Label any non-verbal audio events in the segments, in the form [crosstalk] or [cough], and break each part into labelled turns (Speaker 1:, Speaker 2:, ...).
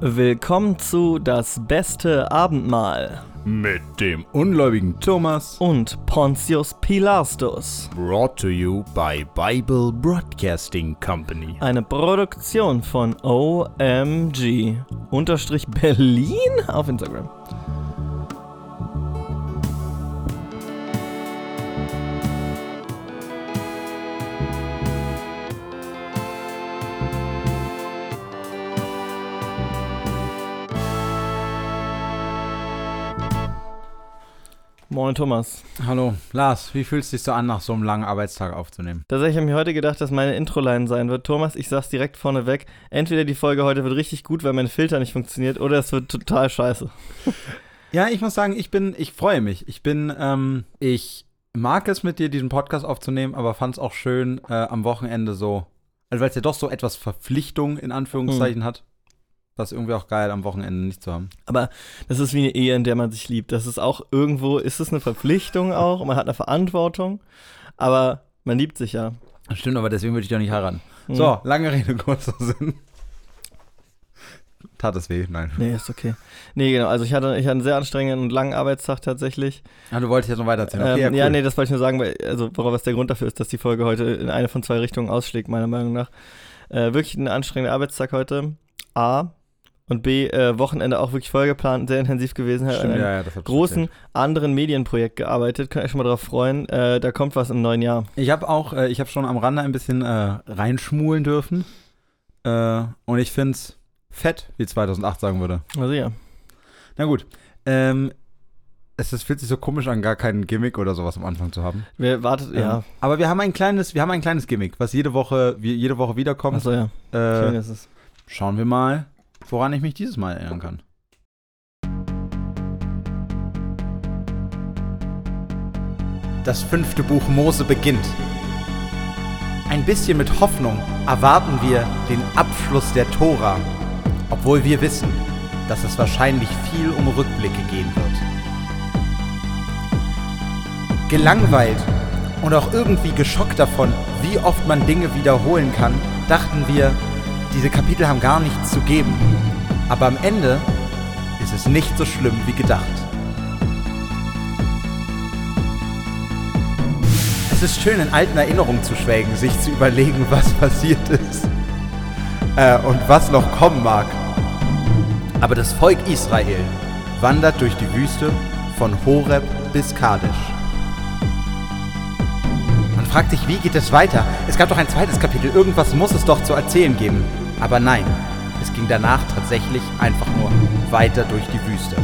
Speaker 1: Willkommen zu Das beste Abendmahl
Speaker 2: Mit dem ungläubigen Thomas.
Speaker 1: und Pontius Pilastus.
Speaker 2: Brought to you by Bible Broadcasting Company.
Speaker 1: Eine Produktion von OMG unterstrich Berlin auf Instagram. Moin Thomas.
Speaker 2: Hallo, Lars, wie fühlst du dich so an, nach so einem langen Arbeitstag aufzunehmen?
Speaker 1: Tatsächlich habe ich mir heute gedacht, dass meine Intro-Line sein wird. Thomas, ich sag's direkt vorneweg. Entweder die Folge heute wird richtig gut, weil mein Filter nicht funktioniert, oder es wird total scheiße. [laughs]
Speaker 2: Ja, ich muss sagen, ich bin, ich freue mich. Ich bin, ähm, ich mag es mit dir, diesen Podcast aufzunehmen, aber fand es auch schön äh, am Wochenende so, also weil es ja doch so etwas Verpflichtung in Anführungszeichen hat. Das ist irgendwie auch geil, am Wochenende nicht zu haben.
Speaker 1: Aber das ist wie eine Ehe, in der man sich liebt. Das ist auch irgendwo, ist es eine Verpflichtung auch, und man hat eine Verantwortung, aber man liebt sich ja.
Speaker 2: Das stimmt, aber deswegen würde ich doch nicht heiraten.
Speaker 1: Hm.
Speaker 2: So, lange Rede, kurzer Sinn. Tat es weh? Nein.
Speaker 1: Nee, ist okay. Nee, genau. Also ich hatte, ich hatte einen sehr anstrengenden und langen Arbeitstag tatsächlich.
Speaker 2: Ah, du wolltest jetzt noch weiter erzählen. Okay,
Speaker 1: ähm,
Speaker 2: ja,
Speaker 1: ja,
Speaker 2: cool.
Speaker 1: nee, das wollte ich nur sagen, weil, also worauf was der Grund dafür ist, dass die Folge heute in eine von zwei Richtungen ausschlägt, meiner Meinung nach. Äh, wirklich ein anstrengender Arbeitstag heute. A. Und B, äh, Wochenende auch wirklich vollgeplant, sehr intensiv gewesen. An
Speaker 2: Stimmt,
Speaker 1: einem
Speaker 2: ja, ja, das hat
Speaker 1: großen anderen Medienprojekt gearbeitet. Könnt ihr euch schon mal drauf freuen. Äh, da kommt was im neuen Jahr.
Speaker 2: Ich habe auch, äh, ich habe schon am Rande ein bisschen äh, reinschmulen dürfen. Äh, und ich finde es fett, wie 2008 sagen würde.
Speaker 1: Also ja.
Speaker 2: Na gut. Ähm, es ist, fühlt sich so komisch an, gar keinen Gimmick oder sowas am Anfang zu haben.
Speaker 1: Wer wartet, ja.
Speaker 2: Ähm, aber wir haben ein kleines, wir haben ein kleines Gimmick, was jede Woche, jede Woche wiederkommt.
Speaker 1: Achso, ja. Schön
Speaker 2: äh,
Speaker 1: ist es.
Speaker 2: schauen wir mal, woran ich mich dieses Mal erinnern kann. Das fünfte Buch Mose beginnt. Ein bisschen mit Hoffnung erwarten wir den Abschluss der Tora, obwohl wir wissen, dass es wahrscheinlich viel um Rückblicke gehen wird. Gelangweilt und auch irgendwie geschockt davon, wie oft man Dinge wiederholen kann, dachten wir, diese Kapitel haben gar nichts zu geben. Aber am Ende ist es nicht so schlimm wie gedacht. Es ist schön, in alten Erinnerungen zu schwelgen, sich zu überlegen, [laughs] was passiert ist äh, und was noch kommen mag. Aber das Volk Israel wandert durch die Wüste von Horeb bis Kadesh. Man fragt sich, wie geht es weiter? Es gab doch ein zweites Kapitel, irgendwas muss es doch zu erzählen geben. Aber nein, es ging danach tatsächlich einfach nur weiter durch die Wüste.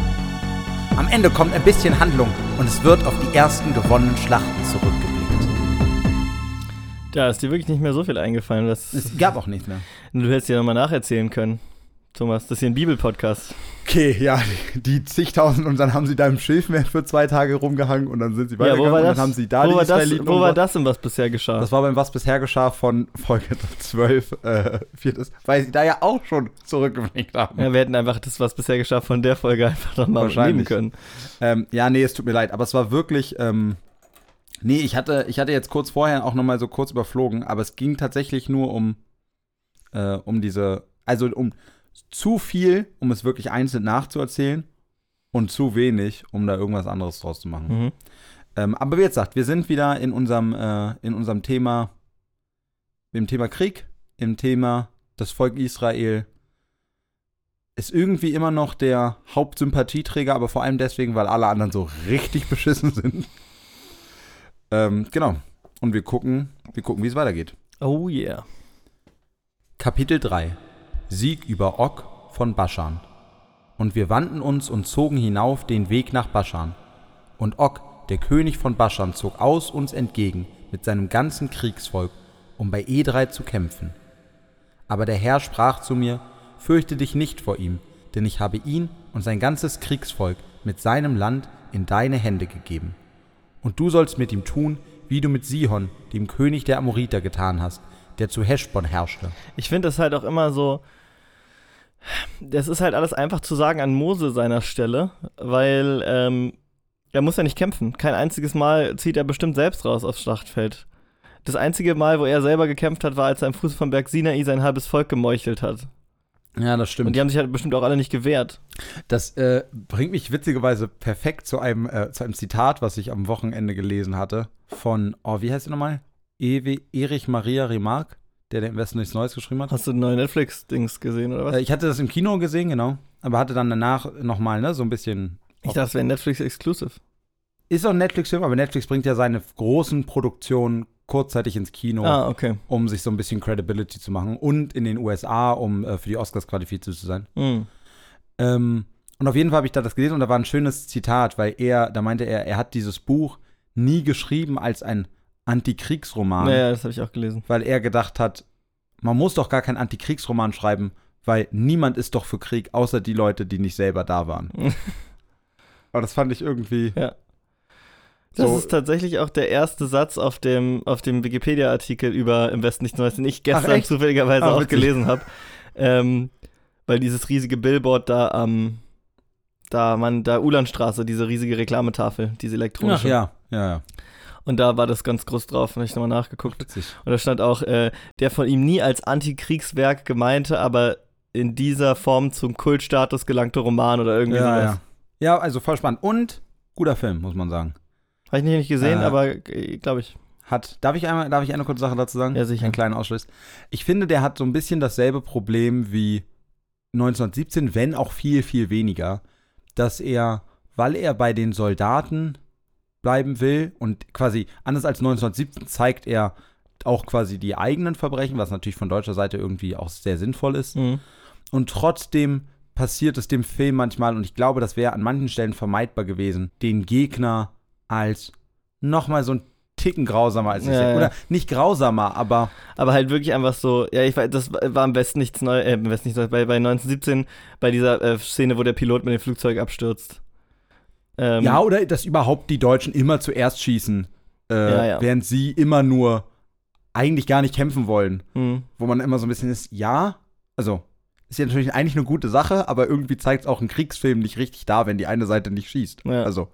Speaker 2: Am Ende kommt ein bisschen Handlung und es wird auf die ersten gewonnenen Schlachten zurückgeblickt.
Speaker 1: Da ist dir wirklich nicht mehr so viel eingefallen. Das,
Speaker 2: Es gab auch nichts mehr.
Speaker 1: du hättest dir nochmal nacherzählen können. Thomas, das ist hier ein Bibelpodcast.
Speaker 2: Okay, ja, die zigtausend und dann haben sie da im Schilfmeer für zwei Tage rumgehangen und dann sind sie
Speaker 1: Ja,
Speaker 2: weitergegangen
Speaker 1: war
Speaker 2: und
Speaker 1: das?
Speaker 2: dann haben sie da
Speaker 1: wo
Speaker 2: die
Speaker 1: war das, wo war das denn, was bisher geschah?
Speaker 2: Das war beim Was bisher geschah von Folge 12, äh, viertes, weil sie da ja auch schon zurückgeblickt haben.
Speaker 1: ja, wir hätten einfach das, was bisher geschah, von der Folge einfach nochmal nehmen können.
Speaker 2: Ähm, ja, nee, es tut mir leid, aber es war wirklich, ähm, nee, ich hatte, ich hatte jetzt kurz vorher auch nochmal so kurz überflogen, aber es ging tatsächlich nur um, äh, um diese, also um zu viel, um es wirklich einzeln nachzuerzählen und zu wenig, um da irgendwas anderes draus zu machen.
Speaker 1: Mhm.
Speaker 2: Ähm, aber wie gesagt, wir sind wieder in unserem, äh, in unserem Thema, im Thema Krieg, im Thema das Volk Israel ist irgendwie immer noch der Hauptsympathieträger, aber vor allem deswegen, weil alle anderen so richtig beschissen sind. ähm, genau. Und wir gucken, wir gucken, wie es weitergeht.
Speaker 1: Oh yeah.
Speaker 2: Kapitel 3 Sieg über Og von Baschan. Und wir wandten uns und zogen hinauf den Weg nach Baschan. Und Og, der König von Baschan, zog aus uns entgegen mit seinem ganzen Kriegsvolk, um bei Edrei zu kämpfen. Aber der Herr sprach zu mir, Fürchte dich nicht vor ihm, denn ich habe ihn und sein ganzes Kriegsvolk mit seinem Land in deine Hände gegeben. Und du sollst mit ihm tun, wie du mit Sihon, dem König der Amoriter, getan hast, der zu Heschbon herrschte.
Speaker 1: Ich finde das halt auch immer so. Das ist halt alles einfach zu sagen an Mose seiner Stelle, weil ähm, er muss ja nicht kämpfen. Kein einziges Mal zieht er bestimmt selbst raus aufs Schlachtfeld. Das einzige Mal, wo er selber gekämpft hat, war, als er am Fuß vom Berg Sinai sein halbes Volk gemeuchelt hat.
Speaker 2: Ja, das stimmt.
Speaker 1: Und die haben sich halt bestimmt auch alle nicht gewehrt.
Speaker 2: Das äh, bringt mich witzigerweise perfekt zu einem, äh, zu einem Zitat, was ich am Wochenende gelesen hatte, von, oh, wie heißt er nochmal? Ewe, Erich Maria Remarque, der der im Westen nichts Neues geschrieben hat.
Speaker 1: Hast du neue Netflix-Dings gesehen oder was?
Speaker 2: Äh, ich hatte das im Kino gesehen, genau. Aber hatte dann danach nochmal, ne, so ein bisschen.
Speaker 1: ich dachte, das wäre Netflix-Exclusive.
Speaker 2: Ist auch ein Netflix-Film, aber Netflix bringt ja seine großen Produktionen kurzzeitig ins Kino,
Speaker 1: Ah, okay.
Speaker 2: um sich so ein bisschen Credibility zu machen. Und in den USA, um äh, für die Oscars qualifiziert zu sein.
Speaker 1: Hm.
Speaker 2: Ähm, und auf jeden Fall habe ich da das gelesen und da war ein schönes Zitat, weil er, da meinte er, er hat dieses Buch nie geschrieben als ein Antikriegsroman,
Speaker 1: Naja, das habe ich auch gelesen.
Speaker 2: weil er gedacht hat, man muss doch gar keinen Antikriegsroman schreiben, weil niemand ist doch für Krieg, außer die Leute, die nicht selber da waren. [laughs] Aber das fand ich irgendwie.
Speaker 1: Ja. Das
Speaker 2: So-
Speaker 1: ist tatsächlich auch der erste Satz auf dem, auf dem Wikipedia-Artikel über Im Westen nichts Neues, den ich gestern zufälligerweise
Speaker 2: Ah,
Speaker 1: auch gelesen habe. Ähm, weil dieses riesige Billboard da am, da man, da Ulandstraße, diese riesige Reklametafel, diese elektronische.
Speaker 2: ja, ja, ja.
Speaker 1: Und da war das ganz groß drauf, habe ich nochmal nachgeguckt.
Speaker 2: Witzig.
Speaker 1: Und da stand auch, äh, der von ihm nie als Antikriegswerk gemeinte, aber in dieser Form zum Kultstatus gelangte Roman oder irgendwie
Speaker 2: Ja,
Speaker 1: sowas.
Speaker 2: ja. ja, also voll spannend. Und guter Film, muss man sagen.
Speaker 1: Habe ich nicht gesehen,
Speaker 2: Äh,
Speaker 1: aber glaube ich.
Speaker 2: Hat, darf ich einmal, darf ich eine kurze Sache dazu sagen?
Speaker 1: Ja, sicher.
Speaker 2: Einen kleinen Ausschluss. Ich finde, der hat so ein bisschen dasselbe Problem wie 1917, wenn auch viel, viel weniger, dass er, weil er bei den Soldaten bleiben will und quasi anders als 1917 zeigt er auch quasi die eigenen Verbrechen, was natürlich von deutscher Seite irgendwie auch sehr sinnvoll ist.
Speaker 1: Mhm.
Speaker 2: Und trotzdem passiert es dem Film manchmal, und ich glaube, das wäre an manchen Stellen vermeidbar gewesen, den Gegner als nochmal so ein Ticken grausamer als ich
Speaker 1: Ja, ja.
Speaker 2: Oder nicht grausamer, aber
Speaker 1: Aber halt wirklich einfach so, ja, ich weiß, das war am besten nichts Neues, äh, am besten nichts Neues, bei, bei 1917, bei dieser äh, Szene, wo der Pilot mit dem Flugzeug abstürzt. Ähm,
Speaker 2: ja, oder dass überhaupt die Deutschen immer zuerst schießen, äh,
Speaker 1: Ja, ja.
Speaker 2: während sie immer nur eigentlich gar nicht kämpfen wollen.
Speaker 1: hm.
Speaker 2: Wo man immer so ein bisschen ist, ja, also ist ja natürlich eigentlich eine gute Sache, aber irgendwie zeigt es auch ein Kriegsfilm nicht richtig da, wenn die eine Seite nicht schießt.
Speaker 1: Ja.
Speaker 2: Also.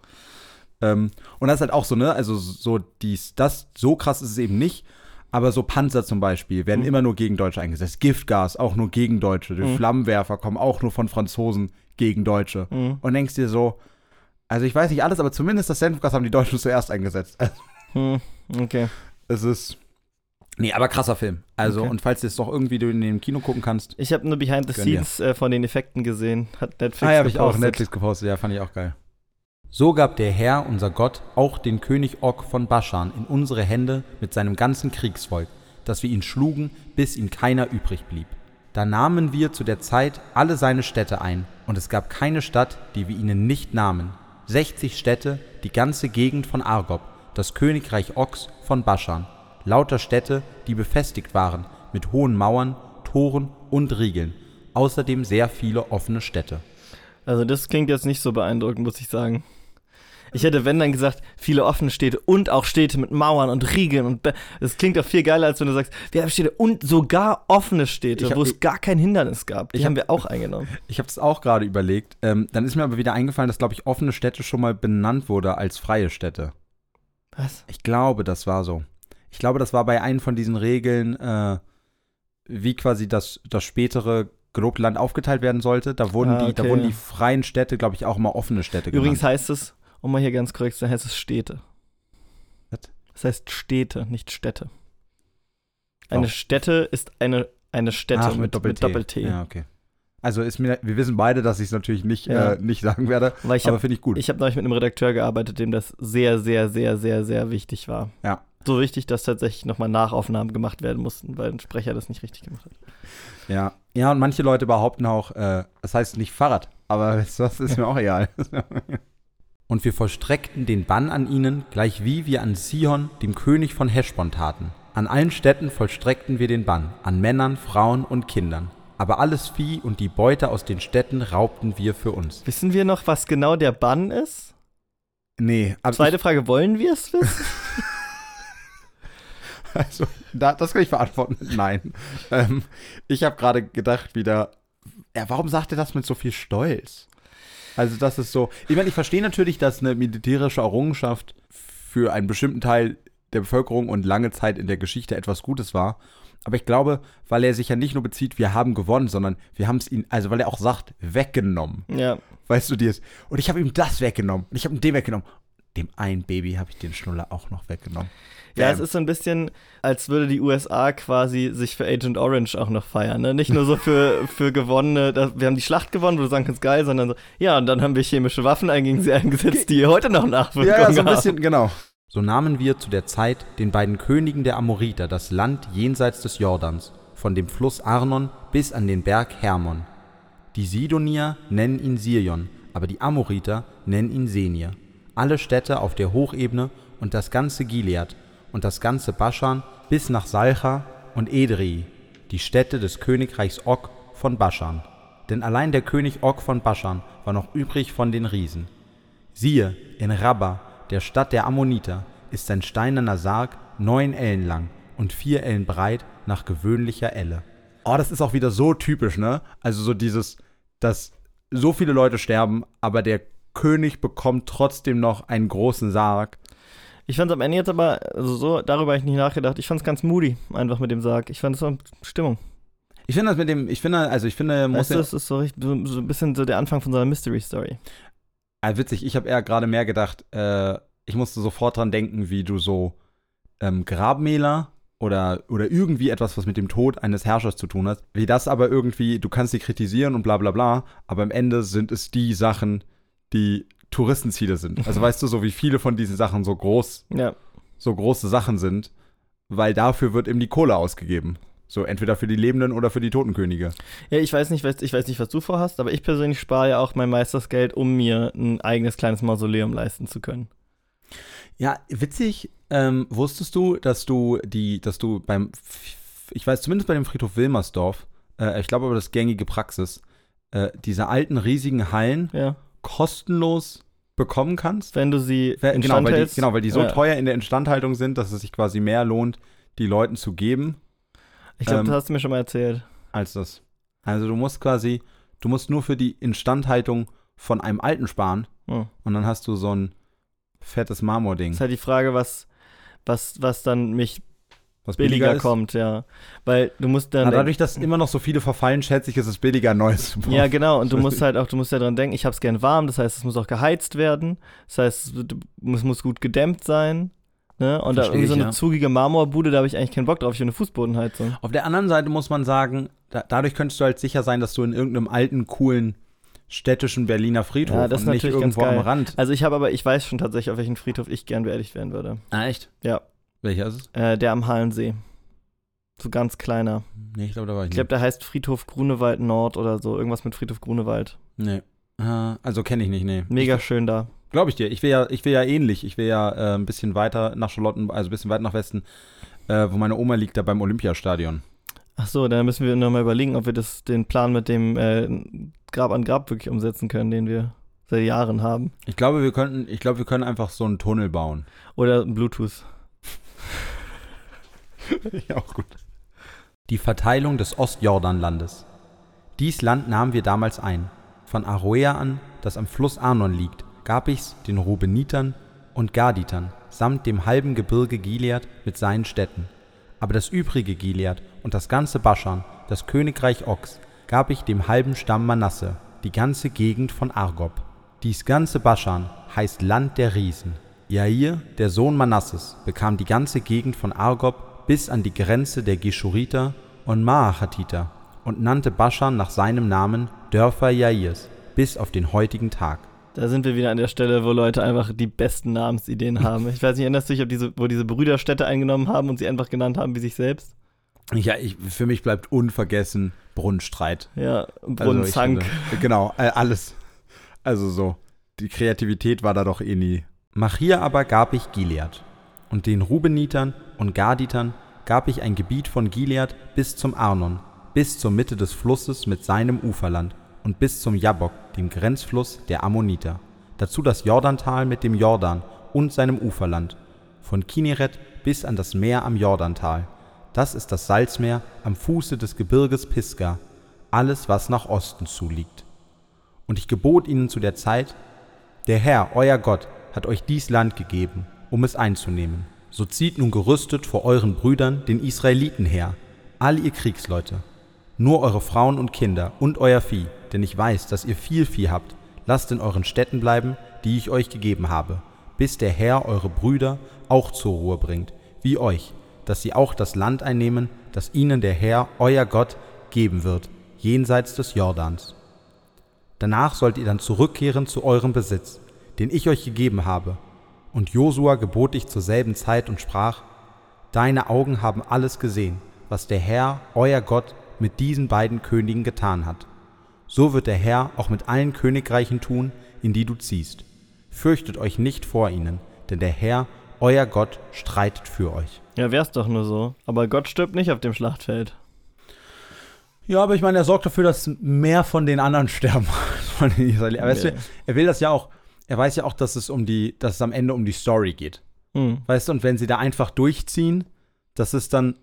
Speaker 2: Ähm, und das ist halt auch so, ne? Also so dies, das, so krass ist es eben nicht. Aber so Panzer zum Beispiel werden
Speaker 1: Mhm.
Speaker 2: immer nur gegen Deutsche eingesetzt. Giftgas auch nur gegen Deutsche. Die
Speaker 1: Mhm.
Speaker 2: Flammenwerfer kommen auch nur von Franzosen gegen Deutsche.
Speaker 1: Hm.
Speaker 2: Und denkst dir so, also ich weiß nicht alles, aber zumindest das Senfgas haben die Deutschen [laughs] zuerst eingesetzt.
Speaker 1: Hm. Okay.
Speaker 2: es ist. Nee, aber krasser Film. Also,
Speaker 1: Okay.
Speaker 2: und falls du es doch irgendwie du in dem Kino gucken kannst.
Speaker 1: Ich habe nur Behind the. Scenes äh, von den Effekten gesehen. Hat Netflix
Speaker 2: Ah, ja, habe ich auch. Netflix gepostet, ja, fand ich auch geil. So gab der Herr, unser Gott, auch den König Og von Baschan in unsere Hände mit seinem ganzen Kriegsvolk, dass wir ihn schlugen, bis ihm keiner übrig blieb. Da nahmen wir zu der Zeit alle seine Städte ein, und es gab keine Stadt, die wir ihnen nicht nahmen. 60 Städte, die ganze Gegend von Argob, das Königreich Ox von Baschan. Lauter Städte, die befestigt waren, mit hohen Mauern, Toren und Riegeln. Außerdem sehr viele offene Städte.
Speaker 1: Also das klingt jetzt nicht so beeindruckend, muss ich sagen. Ich hätte, wenn dann gesagt, viele offene Städte und auch Städte mit Mauern und Riegeln und Be das klingt doch viel geiler, als wenn du sagst, wir haben Städte und sogar offene Städte, wo es gar kein Hindernis gab. Die
Speaker 2: Ich
Speaker 1: haben
Speaker 2: hab-
Speaker 1: wir auch eingenommen. [laughs]
Speaker 2: Ich habe es auch gerade überlegt. Ähm, dann ist mir aber wieder eingefallen, dass, glaube ich, offene Städte schon mal benannt wurde als freie Städte.
Speaker 1: Was?
Speaker 2: Ich glaube, das war so. Ich glaube, das war bei einem von diesen Regeln, äh, wie quasi das, das spätere gelobte Land aufgeteilt werden sollte. Da wurden,
Speaker 1: Ah,
Speaker 2: die, da
Speaker 1: okay.
Speaker 2: wurden die freien Städte, glaube ich, auch immer offene Städte
Speaker 1: Übrigens
Speaker 2: genannt.
Speaker 1: heißt es, um mal hier ganz korrekt zu sein, heißt es Städte.
Speaker 2: Was?
Speaker 1: Das heißt Städte, nicht Städte. Eine
Speaker 2: Warum?
Speaker 1: Städte ist eine, eine Stätte
Speaker 2: Ach,
Speaker 1: mit, mit Doppel-T.
Speaker 2: Ja, okay. Also ist mir, wir wissen beide, dass ich es natürlich nicht,
Speaker 1: Ja.
Speaker 2: äh, nicht sagen werde,
Speaker 1: Weil ich
Speaker 2: aber
Speaker 1: habe
Speaker 2: finde ich gut.
Speaker 1: ich hab neulich mit einem Redakteur gearbeitet, dem das sehr, sehr, sehr, sehr, sehr wichtig war.
Speaker 2: Ja.
Speaker 1: So wichtig, dass tatsächlich nochmal Nachaufnahmen gemacht werden mussten, weil ein Sprecher das nicht richtig gemacht hat.
Speaker 2: Ja. ja, und manche Leute behaupten auch, äh, das heißt nicht Fahrrad, aber [laughs] das ist mir auch egal. Und wir vollstreckten den Bann an ihnen, gleich wie wir an Sihon, dem König von Heschbon, taten. An allen Städten vollstreckten wir den Bann, an Männern, Frauen und Kindern. Aber alles Vieh und die Beute aus den Städten raubten wir für uns.
Speaker 1: Wissen wir noch, was genau der Bann ist?
Speaker 2: Nee, aber
Speaker 1: Zweite Frage, wollen wir es wissen? [laughs]
Speaker 2: also, da, das kann ich beantworten. Nein. Ähm, ich habe gerade gedacht wieder, ja, warum sagt er das mit so viel Stolz? Also das ist so, ich meine, ich verstehe natürlich, dass eine militärische Errungenschaft für einen bestimmten Teil der Bevölkerung und lange Zeit in der Geschichte etwas Gutes war. Aber ich glaube, weil er sich ja nicht nur bezieht, wir haben gewonnen, sondern wir haben es ihm, also weil er auch sagt, weggenommen.
Speaker 1: Ja.
Speaker 2: Weißt du dir Und ich habe ihm das weggenommen. Und ich habe ihm den weggenommen. Dem einen Baby habe ich den Schnuller auch noch weggenommen.
Speaker 1: Ja, es ist so ein bisschen, als würde die USA quasi sich für Agent Orange auch noch feiern. Ne? Nicht nur so für, [laughs] für gewonnene, wir haben die Schlacht gewonnen, wo du sagen kannst, geil, sondern so, ja, und dann haben wir chemische Waffen gegen sie eingesetzt, die heute noch Nachwirkungen
Speaker 2: Ja, ja, so ein
Speaker 1: haben.
Speaker 2: bisschen, genau. So nahmen wir zu der Zeit den beiden Königen der Amoriter das Land jenseits des Jordans, von dem Fluss Arnon bis an den Berg Hermon. Die Sidonier nennen ihn Sirion, aber die Amoriter nennen ihn Senir. Alle Städte auf der Hochebene und das ganze Gilead und das ganze Baschan bis nach Salcha und Edrei, die Städte des Königreichs Og von Baschan. Denn allein der König Og von Baschan war noch übrig von den Riesen. Siehe, in Rabba, der Stadt der Ammoniter, ist ein steinerner Sarg neun Ellen lang und vier Ellen breit nach gewöhnlicher Elle. Oh, das ist auch wieder so typisch, ne? Also so dieses, dass so viele Leute sterben, aber der König bekommt trotzdem noch einen großen Sarg.
Speaker 1: Ich fand es am Ende jetzt aber, also so, darüber habe ich nicht nachgedacht. Ich fand es ganz moody, einfach mit dem Sarg. Ich fand es so Stimmung.
Speaker 2: Ich finde das mit dem, ich finde, also ich finde, muss
Speaker 1: Weißt du, das ist so, richtig, so, so ein bisschen so der Anfang von so einer Mystery-Story.
Speaker 2: Ah, witzig, ich habe eher gerade mehr gedacht, äh, ich musste sofort dran denken, wie du so ähm, Grabmäler oder, oder irgendwie etwas, was mit dem Tod eines Herrschers zu tun hat, wie das aber irgendwie, du kannst sie kritisieren und bla bla bla, aber am Ende sind es die Sachen, die Touristenziele sind. Also weißt du, so wie viele von diesen Sachen so groß,
Speaker 1: Ja.
Speaker 2: so große Sachen sind, weil dafür wird eben die Kohle ausgegeben. So entweder für die Lebenden oder für die Totenkönige.
Speaker 1: Ja, ich weiß nicht, was, ich weiß nicht, was du vorhast, aber ich persönlich spare ja auch mein Meistersgeld, um mir ein eigenes kleines Mausoleum leisten zu können.
Speaker 2: Ja, witzig. Ähm, wusstest du, dass du die, dass du beim, ich weiß zumindest bei dem Friedhof Wilmersdorf, äh, ich glaube aber das gängige Praxis, äh, diese alten riesigen Hallen
Speaker 1: Ja.
Speaker 2: Kostenlos bekommen kannst?
Speaker 1: Wenn du sie
Speaker 2: Wer- Genau
Speaker 1: instand
Speaker 2: weil, die,
Speaker 1: hältst.
Speaker 2: genau, weil die so
Speaker 1: Ja.
Speaker 2: teuer in der Instandhaltung sind, dass es sich quasi mehr lohnt, die Leuten zu geben,
Speaker 1: Ich glaube,
Speaker 2: ähm,
Speaker 1: das hast du mir schon mal erzählt.
Speaker 2: als das. Also du musst quasi, du musst nur für die Instandhaltung von einem alten sparen
Speaker 1: Hm.
Speaker 2: und dann hast du so ein fettes Marmording.
Speaker 1: Ist halt die Frage, was, was, was dann mich
Speaker 2: Was
Speaker 1: billiger,
Speaker 2: ist.
Speaker 1: kommt, ja. Weil du musst dann.
Speaker 2: Na, dadurch, dass immer noch so viele verfallen, schätze ich, ist es billiger, neues zu bauen.
Speaker 1: ja, genau. Und du musst [laughs] halt auch, du musst ja dran denken, ich habe es gern warm, das heißt, es muss auch geheizt werden. Das heißt, es muss gut gedämmt sein. Ne? Und da
Speaker 2: Versteh
Speaker 1: irgendwie so eine
Speaker 2: ja.
Speaker 1: zugige Marmorbude, da habe ich eigentlich keinen Bock drauf. Ich will eine Fußbodenheizung.
Speaker 2: Auf der anderen Seite muss man sagen, da, dadurch könntest du halt sicher sein, dass du in irgendeinem alten, coolen, städtischen Berliner Friedhof
Speaker 1: Ja, das ist
Speaker 2: und nicht irgendwo am. Rand.
Speaker 1: Also ich habe aber, ich weiß schon tatsächlich, auf welchen Friedhof ich gern beerdigt werden würde.
Speaker 2: Ah, echt?
Speaker 1: Ja.
Speaker 2: Welcher ist es?
Speaker 1: Äh, der am Halensee. So ganz kleiner.
Speaker 2: Nee, ich glaube, da war ich
Speaker 1: Ich glaube, der heißt Friedhof Grunewald Nord oder so. Irgendwas mit Friedhof Grunewald.
Speaker 2: nicht. Nee. Also kenne ich nicht, nee.
Speaker 1: Mega schön da.
Speaker 2: Glaube ich dir. Ich will ja, ich will ja ähnlich. Ich will ja äh, ein bisschen weiter nach Charlotten, also ein bisschen weiter nach Westen, äh, wo meine Oma liegt, da beim Olympiastadion.
Speaker 1: Ach so, dann müssen wir nochmal überlegen, ob wir das, den Plan mit dem äh, Grab an Grab wirklich umsetzen können, den wir seit Jahren haben.
Speaker 2: Ich glaube, wir könnten, ich glaube, wir können einfach so einen Tunnel bauen.
Speaker 1: Oder Bluetooth. [laughs]
Speaker 2: ja, auch gut. Die Verteilung des Ostjordanlandes. Dies Land nahmen wir damals ein. Von Aroea an, das am Fluss Arnon liegt, gab ich's den Rubenitern und Gaditern samt dem halben Gebirge Gilead mit seinen Städten. Aber das übrige Gilead und das ganze Baschan, das Königreich Ox, gab ich dem halben Stamm Manasse, die ganze Gegend von Argob. Dies ganze Baschan heißt Land der Riesen. Jair, der Sohn Manasses, bekam die ganze Gegend von Argob bis an die Grenze der Geschuriter und Maachatiter und nannte Baschan nach seinem Namen Dörfer Jairs bis auf den heutigen Tag.
Speaker 1: Da sind wir wieder an der Stelle, wo Leute einfach die besten Namensideen [laughs] haben. Ich weiß nicht, erinnerst du dich, ob diese, wo diese Brüder Städte eingenommen haben und sie einfach genannt haben wie sich selbst?
Speaker 2: Ja, ich, für mich bleibt unvergessen Brunnenstreit.
Speaker 1: Ja,
Speaker 2: Also
Speaker 1: Brunnenzank.
Speaker 2: finde- genau, äh, alles. Also so. Die Kreativität war da doch eh nie. Machir aber gab ich Gilead. Und den Rubenitern und Gaditern gab ich ein Gebiet von Gilead bis zum Arnon, bis zur Mitte des Flusses mit seinem Uferland und bis zum Jabbok, dem Grenzfluss der Ammoniter. Dazu das Jordantal mit dem Jordan und seinem Uferland, von Kineret bis an das Meer am Jordantal. Das ist das Salzmeer am Fuße des Gebirges Pisgah, alles, was nach Osten zuliegt. Und ich gebot ihnen zu der Zeit, der Herr, euer Gott, hat euch dies Land gegeben, um es einzunehmen. So zieht nun gerüstet vor euren Brüdern, den Israeliten her, all ihr Kriegsleute. Nur eure Frauen und Kinder und euer Vieh, denn ich weiß, dass ihr viel Vieh habt, lasst in euren Städten bleiben, die ich euch gegeben habe, bis der Herr eure Brüder auch zur Ruhe bringt, wie euch, dass sie auch das Land einnehmen, das ihnen der Herr, euer Gott, geben wird, jenseits des Jordans. Danach sollt ihr dann zurückkehren zu eurem Besitz, den ich euch gegeben habe. Und Josua gebot ich zur selben Zeit und sprach, Deine Augen haben alles gesehen, was der Herr, euer Gott, mit diesen beiden Königen getan hat. So wird der Herr auch mit allen Königreichen tun, in die du ziehst. Fürchtet euch nicht vor ihnen, denn der Herr, euer Gott, streitet für euch.
Speaker 1: Ja, wär's doch nur so. Aber Gott stirbt nicht auf dem Schlachtfeld.
Speaker 2: Ja, aber ich meine, er sorgt dafür, dass mehr von den anderen sterben. von den Israelis.
Speaker 1: Ja.
Speaker 2: du, er will das ja auch, er weiß ja auch, dass es um die, dass es am Ende um die Story geht.
Speaker 1: Hm.
Speaker 2: Weißt du, und wenn sie da einfach durchziehen, das ist dann,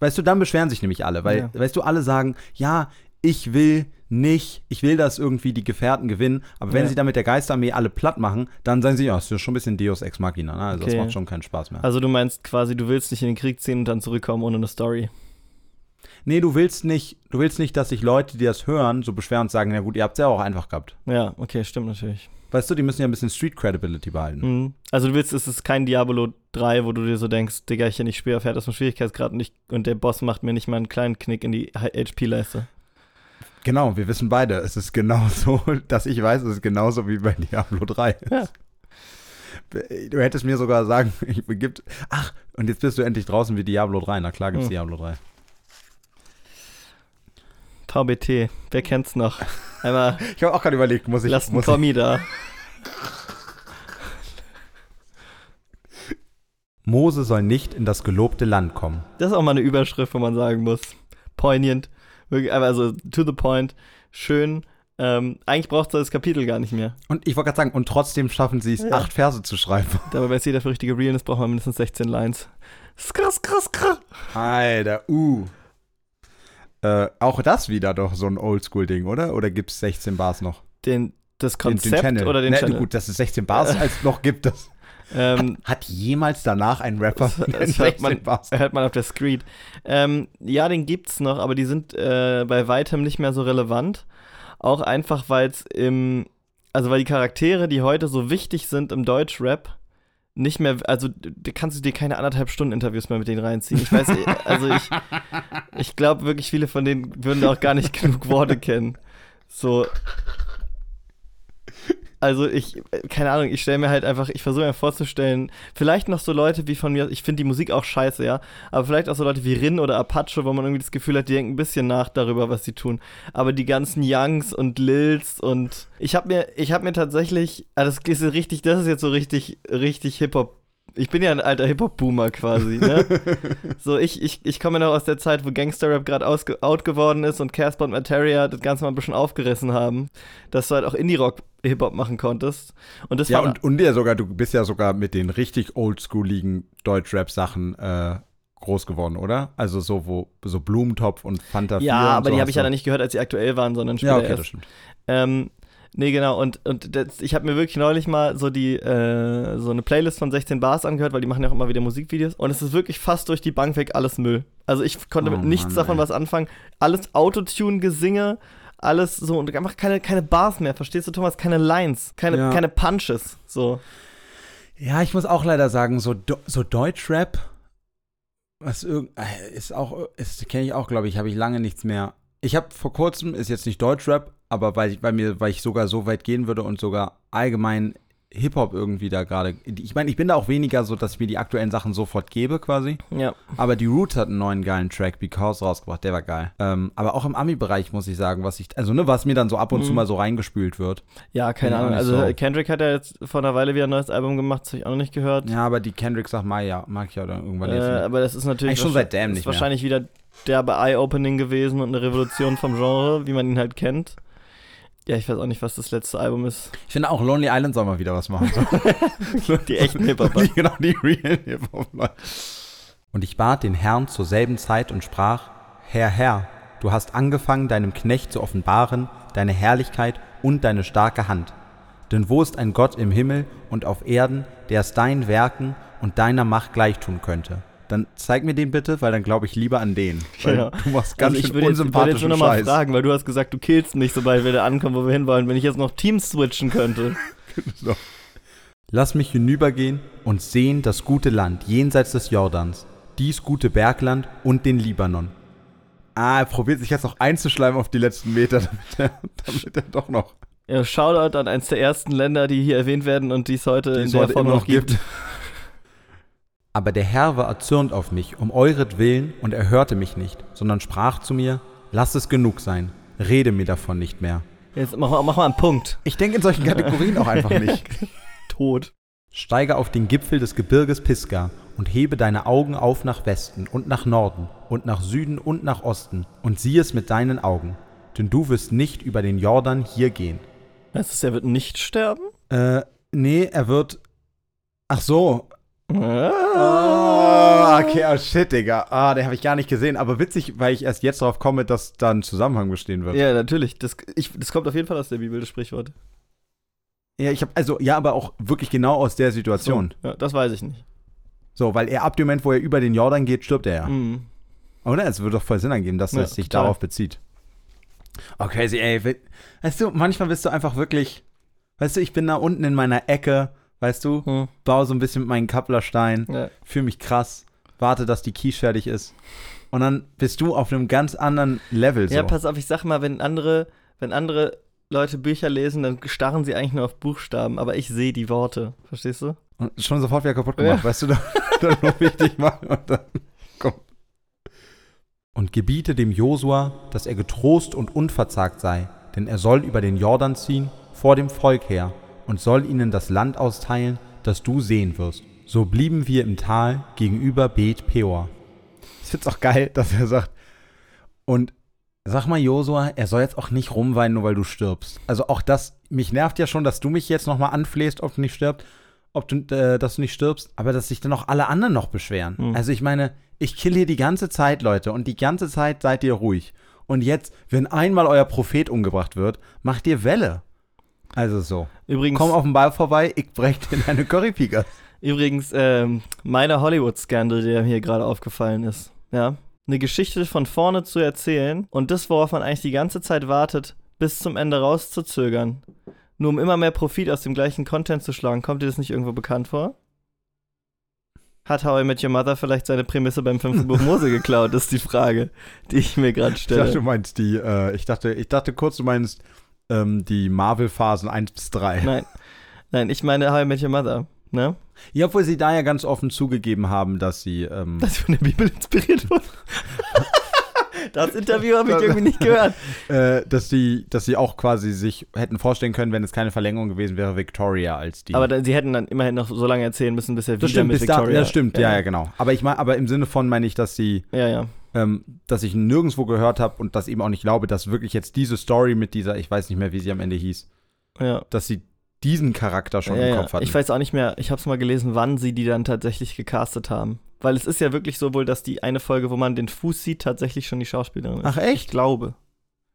Speaker 2: weißt du, dann beschweren sich nämlich alle, weil,
Speaker 1: Ja.
Speaker 2: weißt du, alle sagen, ja, ich will nicht, ich will, dass irgendwie die Gefährten gewinnen, aber wenn
Speaker 1: Ja.
Speaker 2: sie dann mit der Geisterarmee alle platt machen, dann sagen sie, ja, das ist schon ein bisschen Deus Ex Machina, ne? also
Speaker 1: Okay.
Speaker 2: das macht schon keinen Spaß mehr.
Speaker 1: Also du meinst quasi, du willst nicht in den Krieg ziehen und dann zurückkommen ohne eine Story.
Speaker 2: nee, du willst nicht, du willst nicht, dass sich Leute, die das hören, so beschweren und sagen, na gut, ihr habt es ja auch einfach gehabt.
Speaker 1: Ja, okay, stimmt natürlich.
Speaker 2: Weißt du, die müssen ja ein bisschen Street Credibility behalten.
Speaker 1: Mhm. Also du willst, es ist kein Diablo 3, wo du dir so denkst, Digga, ich nicht schwer fährt aus dem Schwierigkeitsgrad und, ich, und der Boss macht mir nicht mal einen kleinen Knick in die HP-Leiste.
Speaker 2: Genau, wir wissen beide, es ist genauso, [laughs] dass ich weiß, es ist genauso wie bei Diablo 3.
Speaker 1: Ja.
Speaker 2: Du hättest mir sogar sagen, [laughs] ich gibt, ach, und jetzt bist du endlich draußen wie Diablo 3. Na klar gibt's
Speaker 1: Hm.
Speaker 2: Diablo 3.
Speaker 1: VBT, wer kennt's noch? [laughs] Einmal
Speaker 2: Ich habe auch gerade überlegt, muss ich,
Speaker 1: lass einen
Speaker 2: muss
Speaker 1: Kommi da.
Speaker 2: Mose soll nicht in das gelobte Land kommen.
Speaker 1: Das ist auch mal eine Überschrift, wo man sagen muss. Poignant. Also to the point. Schön. Ähm, eigentlich braucht es das Kapitel gar nicht mehr.
Speaker 2: Und ich wollte gerade sagen, und trotzdem schaffen sie es,
Speaker 1: Ja.
Speaker 2: acht Verse zu schreiben. [laughs]
Speaker 1: Dabei, wenn es jeder für richtige Realness braucht man mindestens 16 Lines. Skr, skr, skr.
Speaker 2: Alter, uh. Äh, auch das wieder doch so ein Oldschool-Ding, oder? Oder gibt es 16 Bars noch?
Speaker 1: Den, das
Speaker 2: Den-
Speaker 1: Konzept oder den
Speaker 2: Ne,
Speaker 1: Channel?
Speaker 2: Gut, dass es 16 Bars [laughs] als noch gibt. Das
Speaker 1: Ähm,
Speaker 2: hat jemals danach ein Rapper
Speaker 1: Das-
Speaker 2: den
Speaker 1: das hört man-
Speaker 2: Bars?
Speaker 1: hört man auf der Screen. Ähm, ja, den gibt's noch, aber die sind äh, bei weitem nicht mehr so relevant. Auch einfach, weil es im, also weil die Charaktere, die heute so wichtig sind im Deutschrap, nicht mehr, also da kannst du dir keine anderthalb Stunden Interviews mehr mit denen reinziehen. Ich weiß, also ich, ich glaube wirklich viele von denen würden auch gar nicht genug Worte kennen. So. Also ich, äh, keine Ahnung, ich stelle mir halt einfach, ich versuche mir vorzustellen, vielleicht noch so Leute wie von mir, ich finde die Musik auch scheiße, ja, aber vielleicht auch so Leute wie Rin oder Apache, wo man irgendwie das Gefühl hat, die denken ein bisschen nach darüber, was sie tun. Aber die ganzen Youngs und Lils und ich habe mir, ich habe mir tatsächlich, ah, das ist richtig, das ist jetzt so richtig, richtig Hip-Hop. Ich bin ja ein alter Hip-Hop-Boomer quasi, ne? [laughs] so, ich, ich, ich komme ja noch aus der Zeit, wo Gangster-Rap gerade out geworden ist und Casper und Materia das Ganze mal ein bisschen aufgerissen haben, dass du halt auch Indie-Rock Hip-Hop machen konntest. Und das
Speaker 2: Ja,
Speaker 1: war
Speaker 2: und, und ja sogar, du bist ja sogar mit den richtig oldschooligen Deutschrap-Sachen äh, groß geworden, oder? Also so, wo so Blumentopf und Fanta 4
Speaker 1: Ja, aber die habe ich ja dann nicht gehört, als sie aktuell waren, sondern später
Speaker 2: Ja, okay,
Speaker 1: erst.
Speaker 2: das stimmt.
Speaker 1: Ähm, nee, genau, und, und das, ich habe mir wirklich neulich mal so die, äh, so eine Playlist von 16 Bars angehört, weil die machen ja auch immer wieder Musikvideos und es ist wirklich fast durch die Bank weg alles Müll. Also ich konnte
Speaker 2: Oh
Speaker 1: mit nichts
Speaker 2: Mann,
Speaker 1: davon
Speaker 2: ey.
Speaker 1: was anfangen. Alles Autotune-Gesinge, alles so und einfach keine, keine Bars mehr, verstehst du, Thomas? Keine Lines, keine,
Speaker 2: Ja.
Speaker 1: keine Punches, so.
Speaker 2: Ja, ich muss auch leider sagen, so, so Deutschrap, was äh, ist auch, kenne ich auch, glaube ich, habe ich lange nichts mehr. Ich habe vor kurzem, ist jetzt nicht Deutschrap, aber weil ich, bei mir, weil ich sogar so weit gehen würde und sogar allgemein Hip-Hop irgendwie da gerade. Ich meine, ich bin da auch weniger so, dass ich mir die aktuellen Sachen sofort gebe, quasi.
Speaker 1: Ja.
Speaker 2: Aber die Roots hat einen neuen geilen Track, Because, rausgebracht, der war geil. Ähm, aber auch im Ami-Bereich muss ich sagen, was ich, also ne, was mir dann so ab und zu
Speaker 1: Mhm.
Speaker 2: mal so reingespült wird.
Speaker 1: Ja, keine Ahnung. Also
Speaker 2: so.
Speaker 1: Kendrick hat ja jetzt vor einer Weile wieder ein neues Album gemacht, das habe ich auch noch nicht gehört.
Speaker 2: Ja, aber die Kendrick-Sache mag, ja, mag ich ja dann irgendwann
Speaker 1: Äh,
Speaker 2: jetzt nicht.
Speaker 1: aber das ist natürlich
Speaker 2: Eigentlich schon seitdem
Speaker 1: ist
Speaker 2: nicht mehr.
Speaker 1: wahrscheinlich wieder derbe Eye-Opening gewesen und eine Revolution vom Genre, wie man ihn halt kennt. Ja, ich weiß auch nicht, was das letzte Album ist.
Speaker 2: Ich finde auch Lonely Island soll mal wieder was machen. [laughs]
Speaker 1: Die echten Hip-Hopper.
Speaker 2: Die- genau, die real Hip-Hop. Und ich bat den Herrn zur selben Zeit und sprach, Herr, Herr, du hast angefangen, deinem Knecht zu offenbaren, deine Herrlichkeit und deine starke Hand. Denn wo ist ein Gott im Himmel und auf Erden, der es deinen Werken und deiner Macht gleichtun könnte? Dann zeig mir den bitte, weil dann glaube ich lieber an den. Weil
Speaker 1: Genau.
Speaker 2: du machst ganz
Speaker 1: also ich
Speaker 2: schön
Speaker 1: würde jetzt, ich würde jetzt mal
Speaker 2: Scheiß.
Speaker 1: fragen, weil du hast gesagt, du killst mich, sobald wir da ankommen, wo wir hinwollen. Wenn ich jetzt noch Teams switchen könnte. [laughs]
Speaker 2: So. Lass mich hinübergehen und sehen das gute Land jenseits des Jordans, dies gute Bergland und den Libanon. Ah, er probiert sich jetzt noch einzuschleimen auf die letzten Meter, [laughs] damit er, damit er doch noch
Speaker 1: Ja, Shoutout an eins der ersten Länder, die hier erwähnt werden und die es heute
Speaker 2: die
Speaker 1: in der Form noch gibt. [laughs]
Speaker 2: Aber der Herr war erzürnt auf mich, um euretwillen, und er hörte mich nicht, sondern sprach zu mir, lass es genug sein, rede mir davon nicht mehr.
Speaker 1: Jetzt mach, mal- mach mal einen Punkt.
Speaker 2: Ich denke in solchen Kategorien auch einfach nicht. [laughs]
Speaker 1: Tot.
Speaker 2: Steige auf den Gipfel des Gebirges Pisgah und hebe deine Augen auf nach Westen und nach Norden und nach Süden und nach Osten und sieh es mit deinen Augen, denn du wirst nicht über den Jordan hier gehen.
Speaker 1: Heißt es, er wird nicht sterben?
Speaker 2: Äh, nee, er wird. Ach so.
Speaker 1: Ah.
Speaker 2: Oh, okay, oh shit, Digga. Ah, den habe ich gar nicht gesehen. Aber witzig, weil ich erst jetzt darauf komme, dass da ein Zusammenhang bestehen wird.
Speaker 1: Ja, natürlich. Das, ich, das kommt auf jeden Fall aus der Bibel, das Sprichwort.
Speaker 2: Ja, ich habe also ja, aber auch wirklich genau aus der Situation.
Speaker 1: So, ja, das weiß ich nicht.
Speaker 2: So, weil er ab dem Moment, wo er über den Jordan geht, stirbt er ja.
Speaker 1: Mhm.
Speaker 2: Oder? Es würde doch voll Sinn ergeben, dass
Speaker 1: Ja,
Speaker 2: es sich
Speaker 1: total.
Speaker 2: darauf bezieht. Oh, crazy, ey. we- Weißt du, manchmal bist du einfach wirklich. Weißt du, ich bin da unten in meiner Ecke, weißt du,
Speaker 1: Hm.
Speaker 2: baue so ein bisschen mit meinen Kapplerstein,
Speaker 1: Ja.
Speaker 2: fühle mich krass, warte, dass die Quiche fertig ist. Und dann bist du auf einem ganz anderen Level so.
Speaker 1: ja, pass auf, ich sag mal, wenn andere, wenn andere Leute Bücher lesen, dann starren sie eigentlich nur auf Buchstaben, aber ich sehe die Worte. Verstehst du?
Speaker 2: Und schon sofort wieder kaputt gemacht, weißt du, [laughs] dann, dann nur wichtig machen und dann komm. Und gebiete dem Josua, dass er getrost und unverzagt sei, denn er soll über den Jordan ziehen, vor dem Volk her, und soll ihnen das Land austeilen, das du sehen wirst. So blieben wir im Tal gegenüber Bet Peor. Ich find's auch geil, dass er sagt, und sag mal Josua, er soll jetzt auch nicht rumweinen, nur weil du stirbst. Also auch das, mich nervt ja schon, dass du mich jetzt nochmal anflehst, ob du nicht stirbst ob du, äh, dass du nicht stirbst, aber dass sich dann auch alle anderen noch beschweren.
Speaker 1: Mhm.
Speaker 2: Also ich meine, ich kill hier die ganze Zeit, Leute, und die ganze Zeit seid ihr ruhig. Und jetzt, wenn einmal euer Prophet umgebracht wird, macht ihr Welle. Also so.
Speaker 1: Übrigens,
Speaker 2: Komm auf den Ball vorbei, ich brech dir deine Currypikas.
Speaker 1: übrigens ähm, meiner Hollywood-Skandal, der mir gerade aufgefallen ist. Ja. Eine Geschichte von vorne zu erzählen und das, worauf man eigentlich die ganze Zeit wartet, bis zum Ende rauszuzögern. Nur um immer mehr Profit aus dem gleichen Content zu schlagen. Kommt dir das nicht irgendwo bekannt vor? Hat How I Met Your Mother vielleicht seine Prämisse beim fünften [laughs] Buch Mose geklaut? Das ist die Frage, die ich mir gerade
Speaker 2: Ich dachte, du
Speaker 1: stelle.
Speaker 2: meinst die, äh, ich dachte, ich dachte kurz, du meinst ähm, die Marvel-Phasen 1 bis 3.
Speaker 1: Nein, nein, ich meine How I Met Your Mother. Ne?
Speaker 2: Ja, obwohl sie da ja ganz offen zugegeben haben, dass sie, ähm,
Speaker 1: Dass sie von der Bibel inspiriert wurde. [laughs] das Interview habe ich irgendwie nicht gehört. [laughs]
Speaker 2: äh, dass sie, dass sie auch quasi sich hätten vorstellen können, wenn es keine Verlängerung gewesen wäre, Victoria als die.
Speaker 1: Aber dann, sie hätten dann immerhin noch so lange erzählen müssen, bis er
Speaker 2: das
Speaker 1: wieder
Speaker 2: stimmt,
Speaker 1: mit
Speaker 2: bis da,
Speaker 1: Victoria.
Speaker 2: ja, stimmt, ja, ja, genau. Aber ich meine, aber im Sinne von meine ich, dass sie,
Speaker 1: Ja, ja.
Speaker 2: Ähm, dass ich nirgendwo gehört habe und das eben auch nicht glaube, dass wirklich jetzt diese Story mit dieser, ich weiß nicht mehr, wie sie am Ende hieß,
Speaker 1: ja.
Speaker 2: dass sie diesen Charakter schon
Speaker 1: ja,
Speaker 2: im. Kopf hatten.
Speaker 1: Ich weiß auch nicht mehr, ich habe es mal gelesen, wann sie die dann tatsächlich gecastet haben. Weil es ist ja wirklich so wohl, dass die eine Folge, wo man den Fuß sieht, tatsächlich schon die Schauspielerin ist.
Speaker 2: Ach
Speaker 1: Ich
Speaker 2: echt?
Speaker 1: glaube.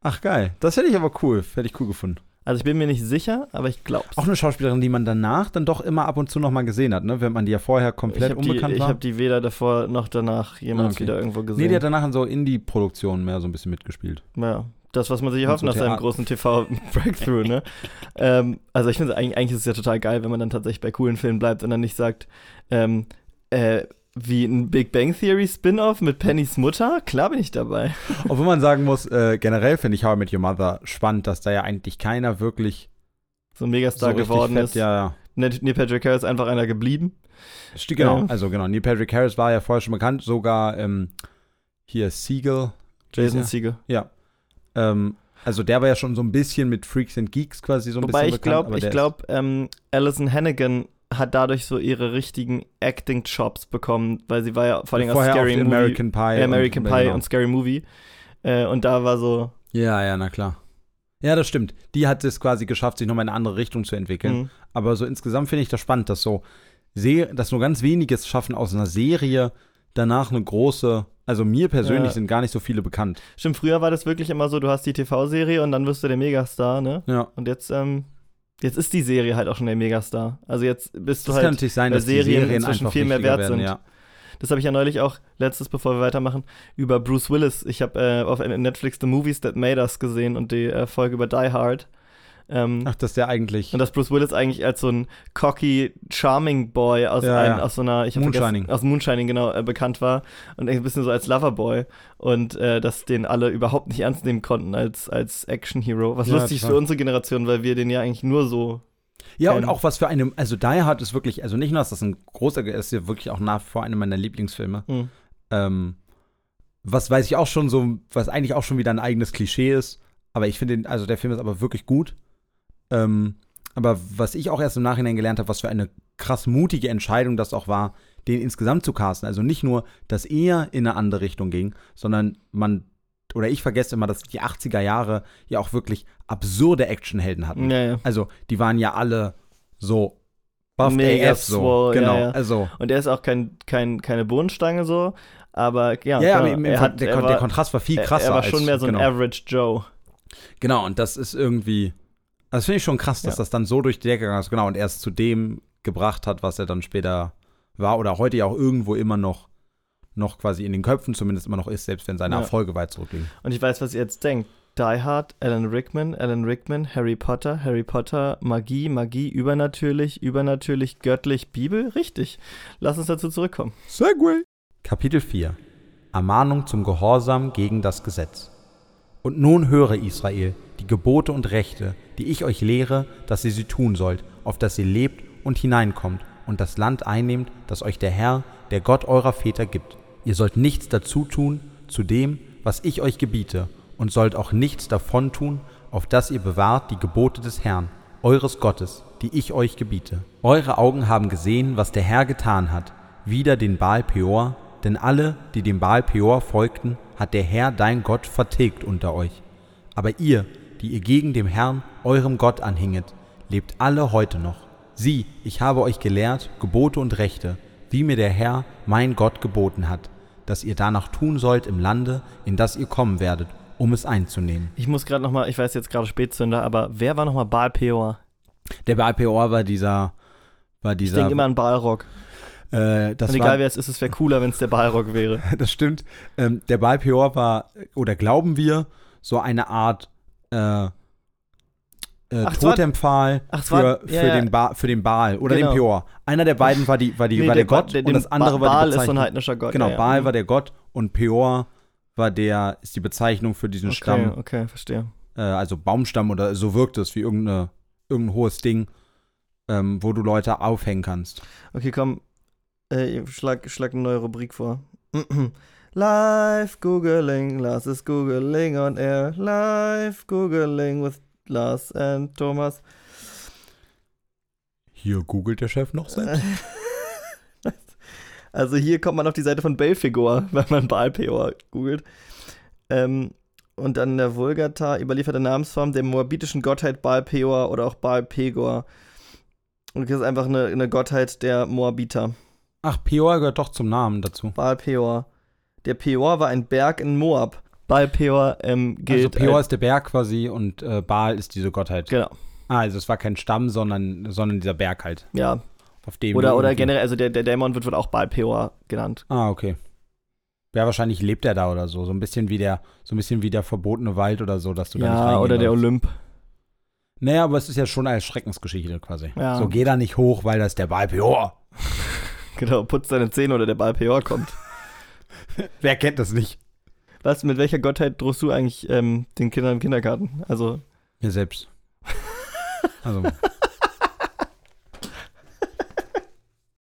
Speaker 2: Ach geil, das hätte ich aber cool, hätte ich cool gefunden.
Speaker 1: Also ich bin mir nicht sicher, aber ich glaube
Speaker 2: Auch eine Schauspielerin, die man danach dann doch immer ab und zu noch mal gesehen hat, ne? Wenn man die ja vorher komplett
Speaker 1: habe die,
Speaker 2: unbekannt
Speaker 1: ich
Speaker 2: war.
Speaker 1: hab die weder davor noch danach jemals
Speaker 2: okay.
Speaker 1: wieder irgendwo gesehen.
Speaker 2: nee, die hat danach in so Indie-Produktionen mehr so ein bisschen mitgespielt.
Speaker 1: Ja, das, was man sich erhofft
Speaker 2: so
Speaker 1: nach seinem großen TV-Breakthrough, [laughs] ne? ähm, also ich finde, eigentlich, eigentlich ist es ja total geil, wenn man dann tatsächlich bei coolen Filmen bleibt und dann nicht sagt, ähm, äh, wie ein Big Bang Theory Spin-off mit Pennys Mutter? Klar bin ich dabei. [laughs]
Speaker 2: Obwohl man sagen muss, äh, generell finde ich How I Met Your Mother spannend, dass da ja eigentlich keiner wirklich
Speaker 1: So ein Megastar
Speaker 2: so
Speaker 1: geworden
Speaker 2: fett,
Speaker 1: ist.
Speaker 2: Ja, ja.
Speaker 1: Neil Patrick Harris ist einfach einer geblieben.
Speaker 2: Sti- Genau,
Speaker 1: Ja.
Speaker 2: also genau. Neil Patrick Harris war ja vorher schon bekannt, sogar ähm, hier Siegel.
Speaker 1: Jason
Speaker 2: Ja.
Speaker 1: Siegel.
Speaker 2: Ja. Ähm, also der war ja schon so ein bisschen mit Freaks and Geeks quasi so ein
Speaker 1: Wobei
Speaker 2: bisschen
Speaker 1: ich
Speaker 2: bekannt.
Speaker 1: glaube,
Speaker 2: aber
Speaker 1: ich glaube, ähm, Alison Hannigan hat dadurch so ihre richtigen Acting-Chops bekommen, weil sie war ja vor allem aus Scary Movie,
Speaker 2: American Pie.
Speaker 1: äh, American
Speaker 2: und,
Speaker 1: Pie
Speaker 2: genau.
Speaker 1: und Scary Movie. Äh, und da war so,
Speaker 2: Ja, ja, na klar. Ja, das stimmt. Die hat es quasi geschafft, sich nochmal in eine andere Richtung zu entwickeln.
Speaker 1: mh,
Speaker 2: Aber so insgesamt finde ich das spannend, dass so dass nur ganz weniges schaffen aus einer Serie danach eine große. Also mir persönlich
Speaker 1: Ja.
Speaker 2: sind gar nicht so viele bekannt.
Speaker 1: Stimmt, früher war das wirklich immer so, du hast die TV-Serie und dann wirst du der Megastar, ne?
Speaker 2: Ja.
Speaker 1: Und jetzt, ähm, Jetzt ist die Serie halt auch schon der Megastar. Also jetzt bist du
Speaker 2: Das
Speaker 1: halt
Speaker 2: kann natürlich sein, dass die
Speaker 1: Serien
Speaker 2: Serien
Speaker 1: inzwischen viel mehr wert
Speaker 2: werden,
Speaker 1: sind.
Speaker 2: ja.
Speaker 1: Das habe ich ja neulich auch, letztes, bevor wir weitermachen, über Bruce Willis. Ich habe äh, auf Netflix The Movies That Made Us gesehen und die äh, Folge über Die Hard. Ähm,
Speaker 2: Ach, dass der eigentlich.
Speaker 1: und dass Bruce Willis eigentlich als so ein cocky, charming Boy aus,
Speaker 2: Ja,
Speaker 1: ein,
Speaker 2: ja.
Speaker 1: aus so einer, ich
Speaker 2: Moonshining.
Speaker 1: aus Moonshining, genau, äh, bekannt war und ein bisschen so als Loverboy und äh, dass den alle überhaupt nicht ernst nehmen konnten als, als Action-Hero. Was
Speaker 2: Ja,
Speaker 1: lustig ist für unsere Generation, weil wir den ja eigentlich nur so
Speaker 2: Ja, und auch was für eine, also Die Hard ist wirklich, also nicht nur, dass das ein großer, ist ja wirklich auch nach vor einer meiner Lieblingsfilme.
Speaker 1: hm,
Speaker 2: Ähm, was weiß ich auch schon so, was eigentlich auch schon wieder ein eigenes Klischee ist. Aber ich finde den, also der Film ist aber wirklich gut. Ähm, aber was ich auch erst im Nachhinein gelernt habe, was für eine krass mutige Entscheidung das auch war, den insgesamt zu casten. Also nicht nur, dass er in eine andere Richtung ging, sondern man, oder ich vergesse immer, dass die 80er Jahre ja auch wirklich absurde Actionhelden hatten.
Speaker 1: ja, ja.
Speaker 2: Also, die waren ja alle so buff AF so. genau.
Speaker 1: ja.
Speaker 2: Also,
Speaker 1: Und er ist auch kein, kein, keine Bohnenstange so, aber ja,
Speaker 2: ja, aber
Speaker 1: er hat,
Speaker 2: der,
Speaker 1: er war,
Speaker 2: der Kontrast war viel
Speaker 1: er-
Speaker 2: krasser.
Speaker 1: Er war
Speaker 2: als,
Speaker 1: schon mehr so ein
Speaker 2: genau.
Speaker 1: Average Joe.
Speaker 2: Genau, und das ist irgendwie, das finde ich schon krass, dass
Speaker 1: Ja.
Speaker 2: das dann so durch die Decke gegangen ist. Genau, und erst zu dem gebracht hat, was er dann später war oder heute ja auch irgendwo immer noch, noch quasi in den Köpfen zumindest immer noch ist, selbst wenn seine
Speaker 1: Ja.
Speaker 2: Erfolge weit zurückliegen.
Speaker 1: Und ich weiß, was ihr jetzt denkt. Die Hard, Alan Rickman, Alan Rickman, Harry Potter, Harry Potter, Magie, Magie, übernatürlich, übernatürlich, göttlich, Bibel. Richtig. Lass uns dazu zurückkommen.
Speaker 2: Segway. Kapitel 4 Ermahnung zum Gehorsam gegen das Gesetz. Und nun höre Israel die Gebote und Rechte, die ich euch lehre, dass ihr sie tun sollt, auf dass ihr lebt und hineinkommt und das Land einnehmt, das euch der Herr, der Gott eurer Väter gibt. Ihr sollt nichts dazu tun zu dem, was ich euch gebiete, und sollt auch nichts davon tun, auf dass ihr bewahrt die Gebote des Herrn, eures Gottes, die ich euch gebiete. Eure Augen haben gesehen, was der Herr getan hat, wider den Baal Peor, denn alle, die dem Baal Peor folgten, hat der Herr dein Gott vertilgt unter euch. Aber ihr, die ihr gegen dem Herrn, eurem Gott anhinget, lebt alle heute noch. Sieh, ich habe euch gelehrt Gebote und Rechte, wie mir der Herr, mein Gott, geboten hat, dass ihr danach tun sollt im Lande, in das ihr kommen werdet, um es einzunehmen.
Speaker 1: Ich muss gerade nochmal, ich weiß jetzt gerade Spätzünder, aber wer war nochmal Baal Peor?
Speaker 2: Der Baal Peor war dieser, war
Speaker 1: Ich
Speaker 2: dieser,
Speaker 1: denke immer an Balrog.
Speaker 2: Äh, das
Speaker 1: Und
Speaker 2: war,
Speaker 1: egal wer es ist, es wäre cooler, wenn es der Balrog wäre.
Speaker 2: das stimmt. Ähm, der Baal Peor war, oder glauben wir, so eine Art äh, äh,
Speaker 1: Ach, es war-
Speaker 2: Totempfahl
Speaker 1: ach,
Speaker 2: für,
Speaker 1: war-
Speaker 2: für,
Speaker 1: ja, ja.
Speaker 2: Den ba für den Baal oder
Speaker 1: Genau.
Speaker 2: den Peor. Einer der beiden war, die, war, die,
Speaker 1: Nee,
Speaker 2: war der,
Speaker 1: Ba-
Speaker 2: Gott
Speaker 1: der-
Speaker 2: und das andere
Speaker 1: Ba-
Speaker 2: war
Speaker 1: Baal
Speaker 2: die
Speaker 1: ist so ein
Speaker 2: Bezeichnung.
Speaker 1: heidnischer Gott.
Speaker 2: genau,
Speaker 1: ja, ja.
Speaker 2: Baal war der Gott und Peor war der, ist die Bezeichnung für diesen
Speaker 1: Okay,
Speaker 2: Stamm.
Speaker 1: okay, verstehe.
Speaker 2: Äh, also Baumstamm oder so wirkt es wie irgendeine, irgendein hohes Ding, ähm, wo du Leute aufhängen kannst.
Speaker 1: Okay, komm. Äh, schlag, schlag eine neue Rubrik vor. [clears throat] Live Googling, Lars ist Googling on air. Live Googling with Lars and Thomas.
Speaker 2: Hier googelt der Chef noch selbst. [laughs]
Speaker 1: Also hier kommt man auf die Seite von Belfegor, [laughs] wenn man Baalpeor googelt. Ähm, und dann in der Vulgata überlieferte Namensform der moabitischen Gottheit Baalpeor oder auch Baalpegor. Und das ist einfach eine, eine Gottheit der Moabiter.
Speaker 2: Ach, Peor gehört doch zum Namen dazu.
Speaker 1: Baalpeor. Der Peor war ein Berg in Moab. Baalpeor ähm,
Speaker 2: Also
Speaker 1: gilt
Speaker 2: Peor
Speaker 1: als,
Speaker 2: ist der Berg quasi und äh, Baal ist diese Gottheit.
Speaker 1: genau,
Speaker 2: Ah, also es war kein Stamm, sondern, sondern dieser Berg halt.
Speaker 1: ja.
Speaker 2: Auf dem
Speaker 1: Oder, oder generell, also der, der Dämon wird wohl auch Baalpeor genannt.
Speaker 2: Ah, okay. Ja, wahrscheinlich lebt er da oder so. So ein bisschen wie der, so ein bisschen wie der verbotene Wald oder so, dass du da nicht
Speaker 1: Ja, oder der. Olymp.
Speaker 2: Naja, aber es ist ja schon eine Schreckensgeschichte quasi.
Speaker 1: Ja.
Speaker 2: So, geh da nicht hoch, weil das ist der Baal Peor. [laughs] [laughs]
Speaker 1: Genau, putz deine Zähne oder der Baalpeor kommt. [laughs]
Speaker 2: Wer kennt das nicht?
Speaker 1: Was, mit welcher Gottheit drohst du eigentlich ähm, den Kindern im Kindergarten? Also,
Speaker 2: Mir selbst. [laughs] Also.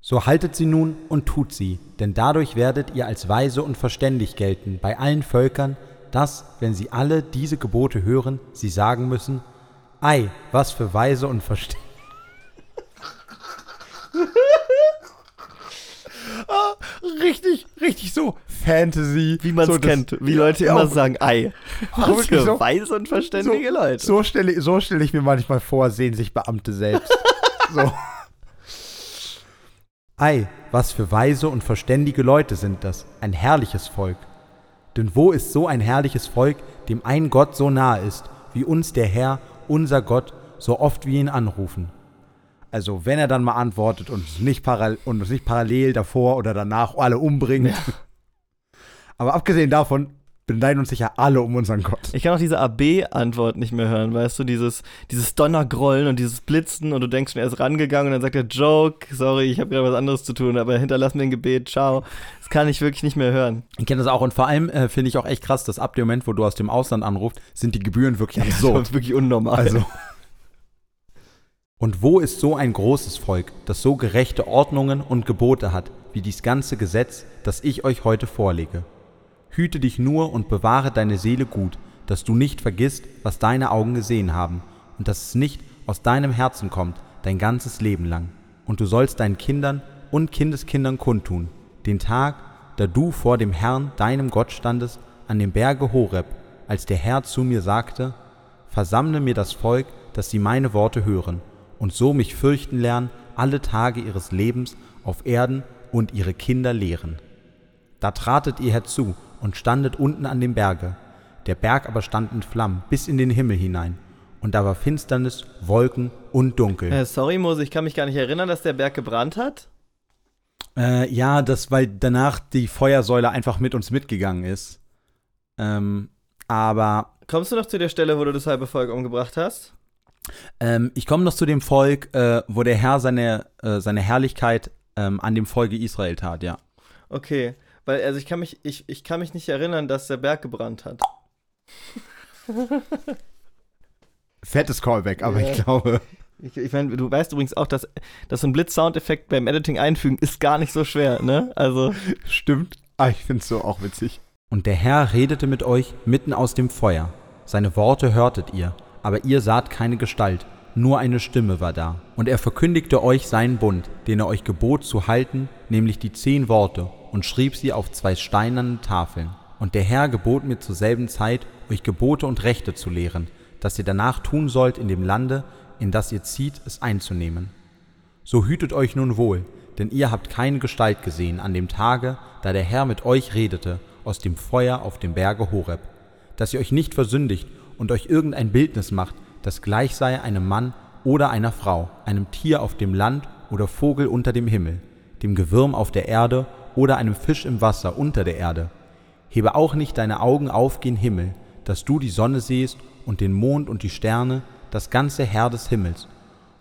Speaker 2: So haltet sie nun und tut sie, denn dadurch werdet ihr als weise und verständig gelten bei allen Völkern, dass, wenn sie alle diese Gebote hören, sie sagen müssen, Ei, was für weise und verständig. Richtig, richtig so Fantasy.
Speaker 1: wie man es
Speaker 2: so
Speaker 1: kennt, wie Leute
Speaker 2: Ja,
Speaker 1: immer
Speaker 2: auch-
Speaker 1: sagen, Ei. [laughs] Was für
Speaker 2: so-
Speaker 1: weise und verständige Leute.
Speaker 2: So stelle, so stelle ich mir manchmal vor, sehen sich Beamte selbst. [laughs] so. Ei, was für weise und verständige Leute sind das, ein herrliches Volk. Denn wo ist so ein herrliches Volk, dem ein Gott so nahe ist, wie uns der Herr, unser Gott, so oft wir ihn anrufen. Also wenn er dann mal antwortet und uns nicht, paral und uns nicht parallel davor oder danach alle umbringt. [laughs] Aber abgesehen davon beneiden uns sicher alle um unseren Gott.
Speaker 1: Ich kann auch diese AB-Antwort nicht mehr hören, weißt du, dieses, dieses Donnergrollen und dieses Blitzen und du denkst schon, er ist rangegangen und dann sagt er, Joke, sorry, ich habe gerade was anderes zu tun, aber hinterlass mir ein Gebet, ciao. Das kann ich wirklich nicht mehr hören.
Speaker 2: Ich kenne das auch und vor allem äh, finde ich auch echt krass, dass ab dem Moment, wo du aus dem Ausland anrufst, sind die Gebühren wirklich absurd.
Speaker 1: Das ist wirklich unnormal.
Speaker 2: Also. [laughs] Und wo ist so ein großes Volk, das so gerechte Ordnungen und Gebote hat, wie dies ganze Gesetz, das ich euch heute vorlege? Hüte dich nur und bewahre deine Seele gut, dass du nicht vergisst, was deine Augen gesehen haben, und dass es nicht aus deinem Herzen kommt, dein ganzes Leben lang. Und du sollst deinen Kindern und Kindeskindern kundtun, den Tag, da du vor dem Herrn, deinem Gott standest, an dem Berge Horeb, als der Herr zu mir sagte, Versammle mir das Volk, dass sie meine Worte hören, und so mich fürchten lernen alle Tage ihres Lebens auf Erden und ihre Kinder lehren. Da tratet ihr herzu und standet unten an dem Berge. Der Berg aber stand in Flammen bis in den Himmel hinein. Und da war Finsternis, Wolken und Dunkel.
Speaker 1: Äh, sorry, Mose, ich kann mich gar nicht erinnern, dass der Berg gebrannt hat.
Speaker 2: Äh, ja, das, weil danach die Feuersäule einfach mit uns mitgegangen ist. Ähm, aber
Speaker 1: Kommst du noch zu der Stelle, wo du das halbe Volk umgebracht hast?
Speaker 2: Ähm, ich komme noch zu dem Volk, äh, wo der Herr seine, äh, seine Herrlichkeit ähm, an dem Volke Israel tat, ja.
Speaker 1: Okay, weil also ich kann mich ich, ich kann mich nicht erinnern, dass der Berg gebrannt hat. [laughs]
Speaker 2: Fettes Callback, aber
Speaker 1: Ja.
Speaker 2: ich glaube.
Speaker 1: Ich, ich meine, du weißt übrigens auch, dass, dass so ein Blitz-Soundeffekt beim Editing einfügen ist gar nicht so schwer, ne? Also [laughs]
Speaker 2: Stimmt. Ah, ich finde es so auch witzig. Und der Herr redete mit euch mitten aus dem Feuer. Seine Worte hörtet ihr, aber ihr saht keine Gestalt, nur eine Stimme war da. Und er verkündigte euch seinen Bund, den er euch gebot zu halten, nämlich die zehn Worte, und schrieb sie auf zwei steinerne Tafeln. Und der Herr gebot mir zur selben Zeit, euch Gebote und Rechte zu lehren, dass ihr danach tun sollt in dem Lande, in das ihr zieht, es einzunehmen. So hütet euch nun wohl, denn ihr habt keine Gestalt gesehen an dem Tage, da der Herr mit euch redete aus dem Feuer auf dem Berge Horeb, dass ihr euch nicht versündigt und euch irgendein Bildnis macht, das gleich sei einem Mann oder einer Frau, einem Tier auf dem Land oder Vogel unter dem Himmel, dem Gewürm auf der Erde oder einem Fisch im Wasser unter der Erde. Hebe auch nicht deine Augen auf gen Himmel, dass du die Sonne siehst und den Mond und die Sterne, das ganze Herr des Himmels,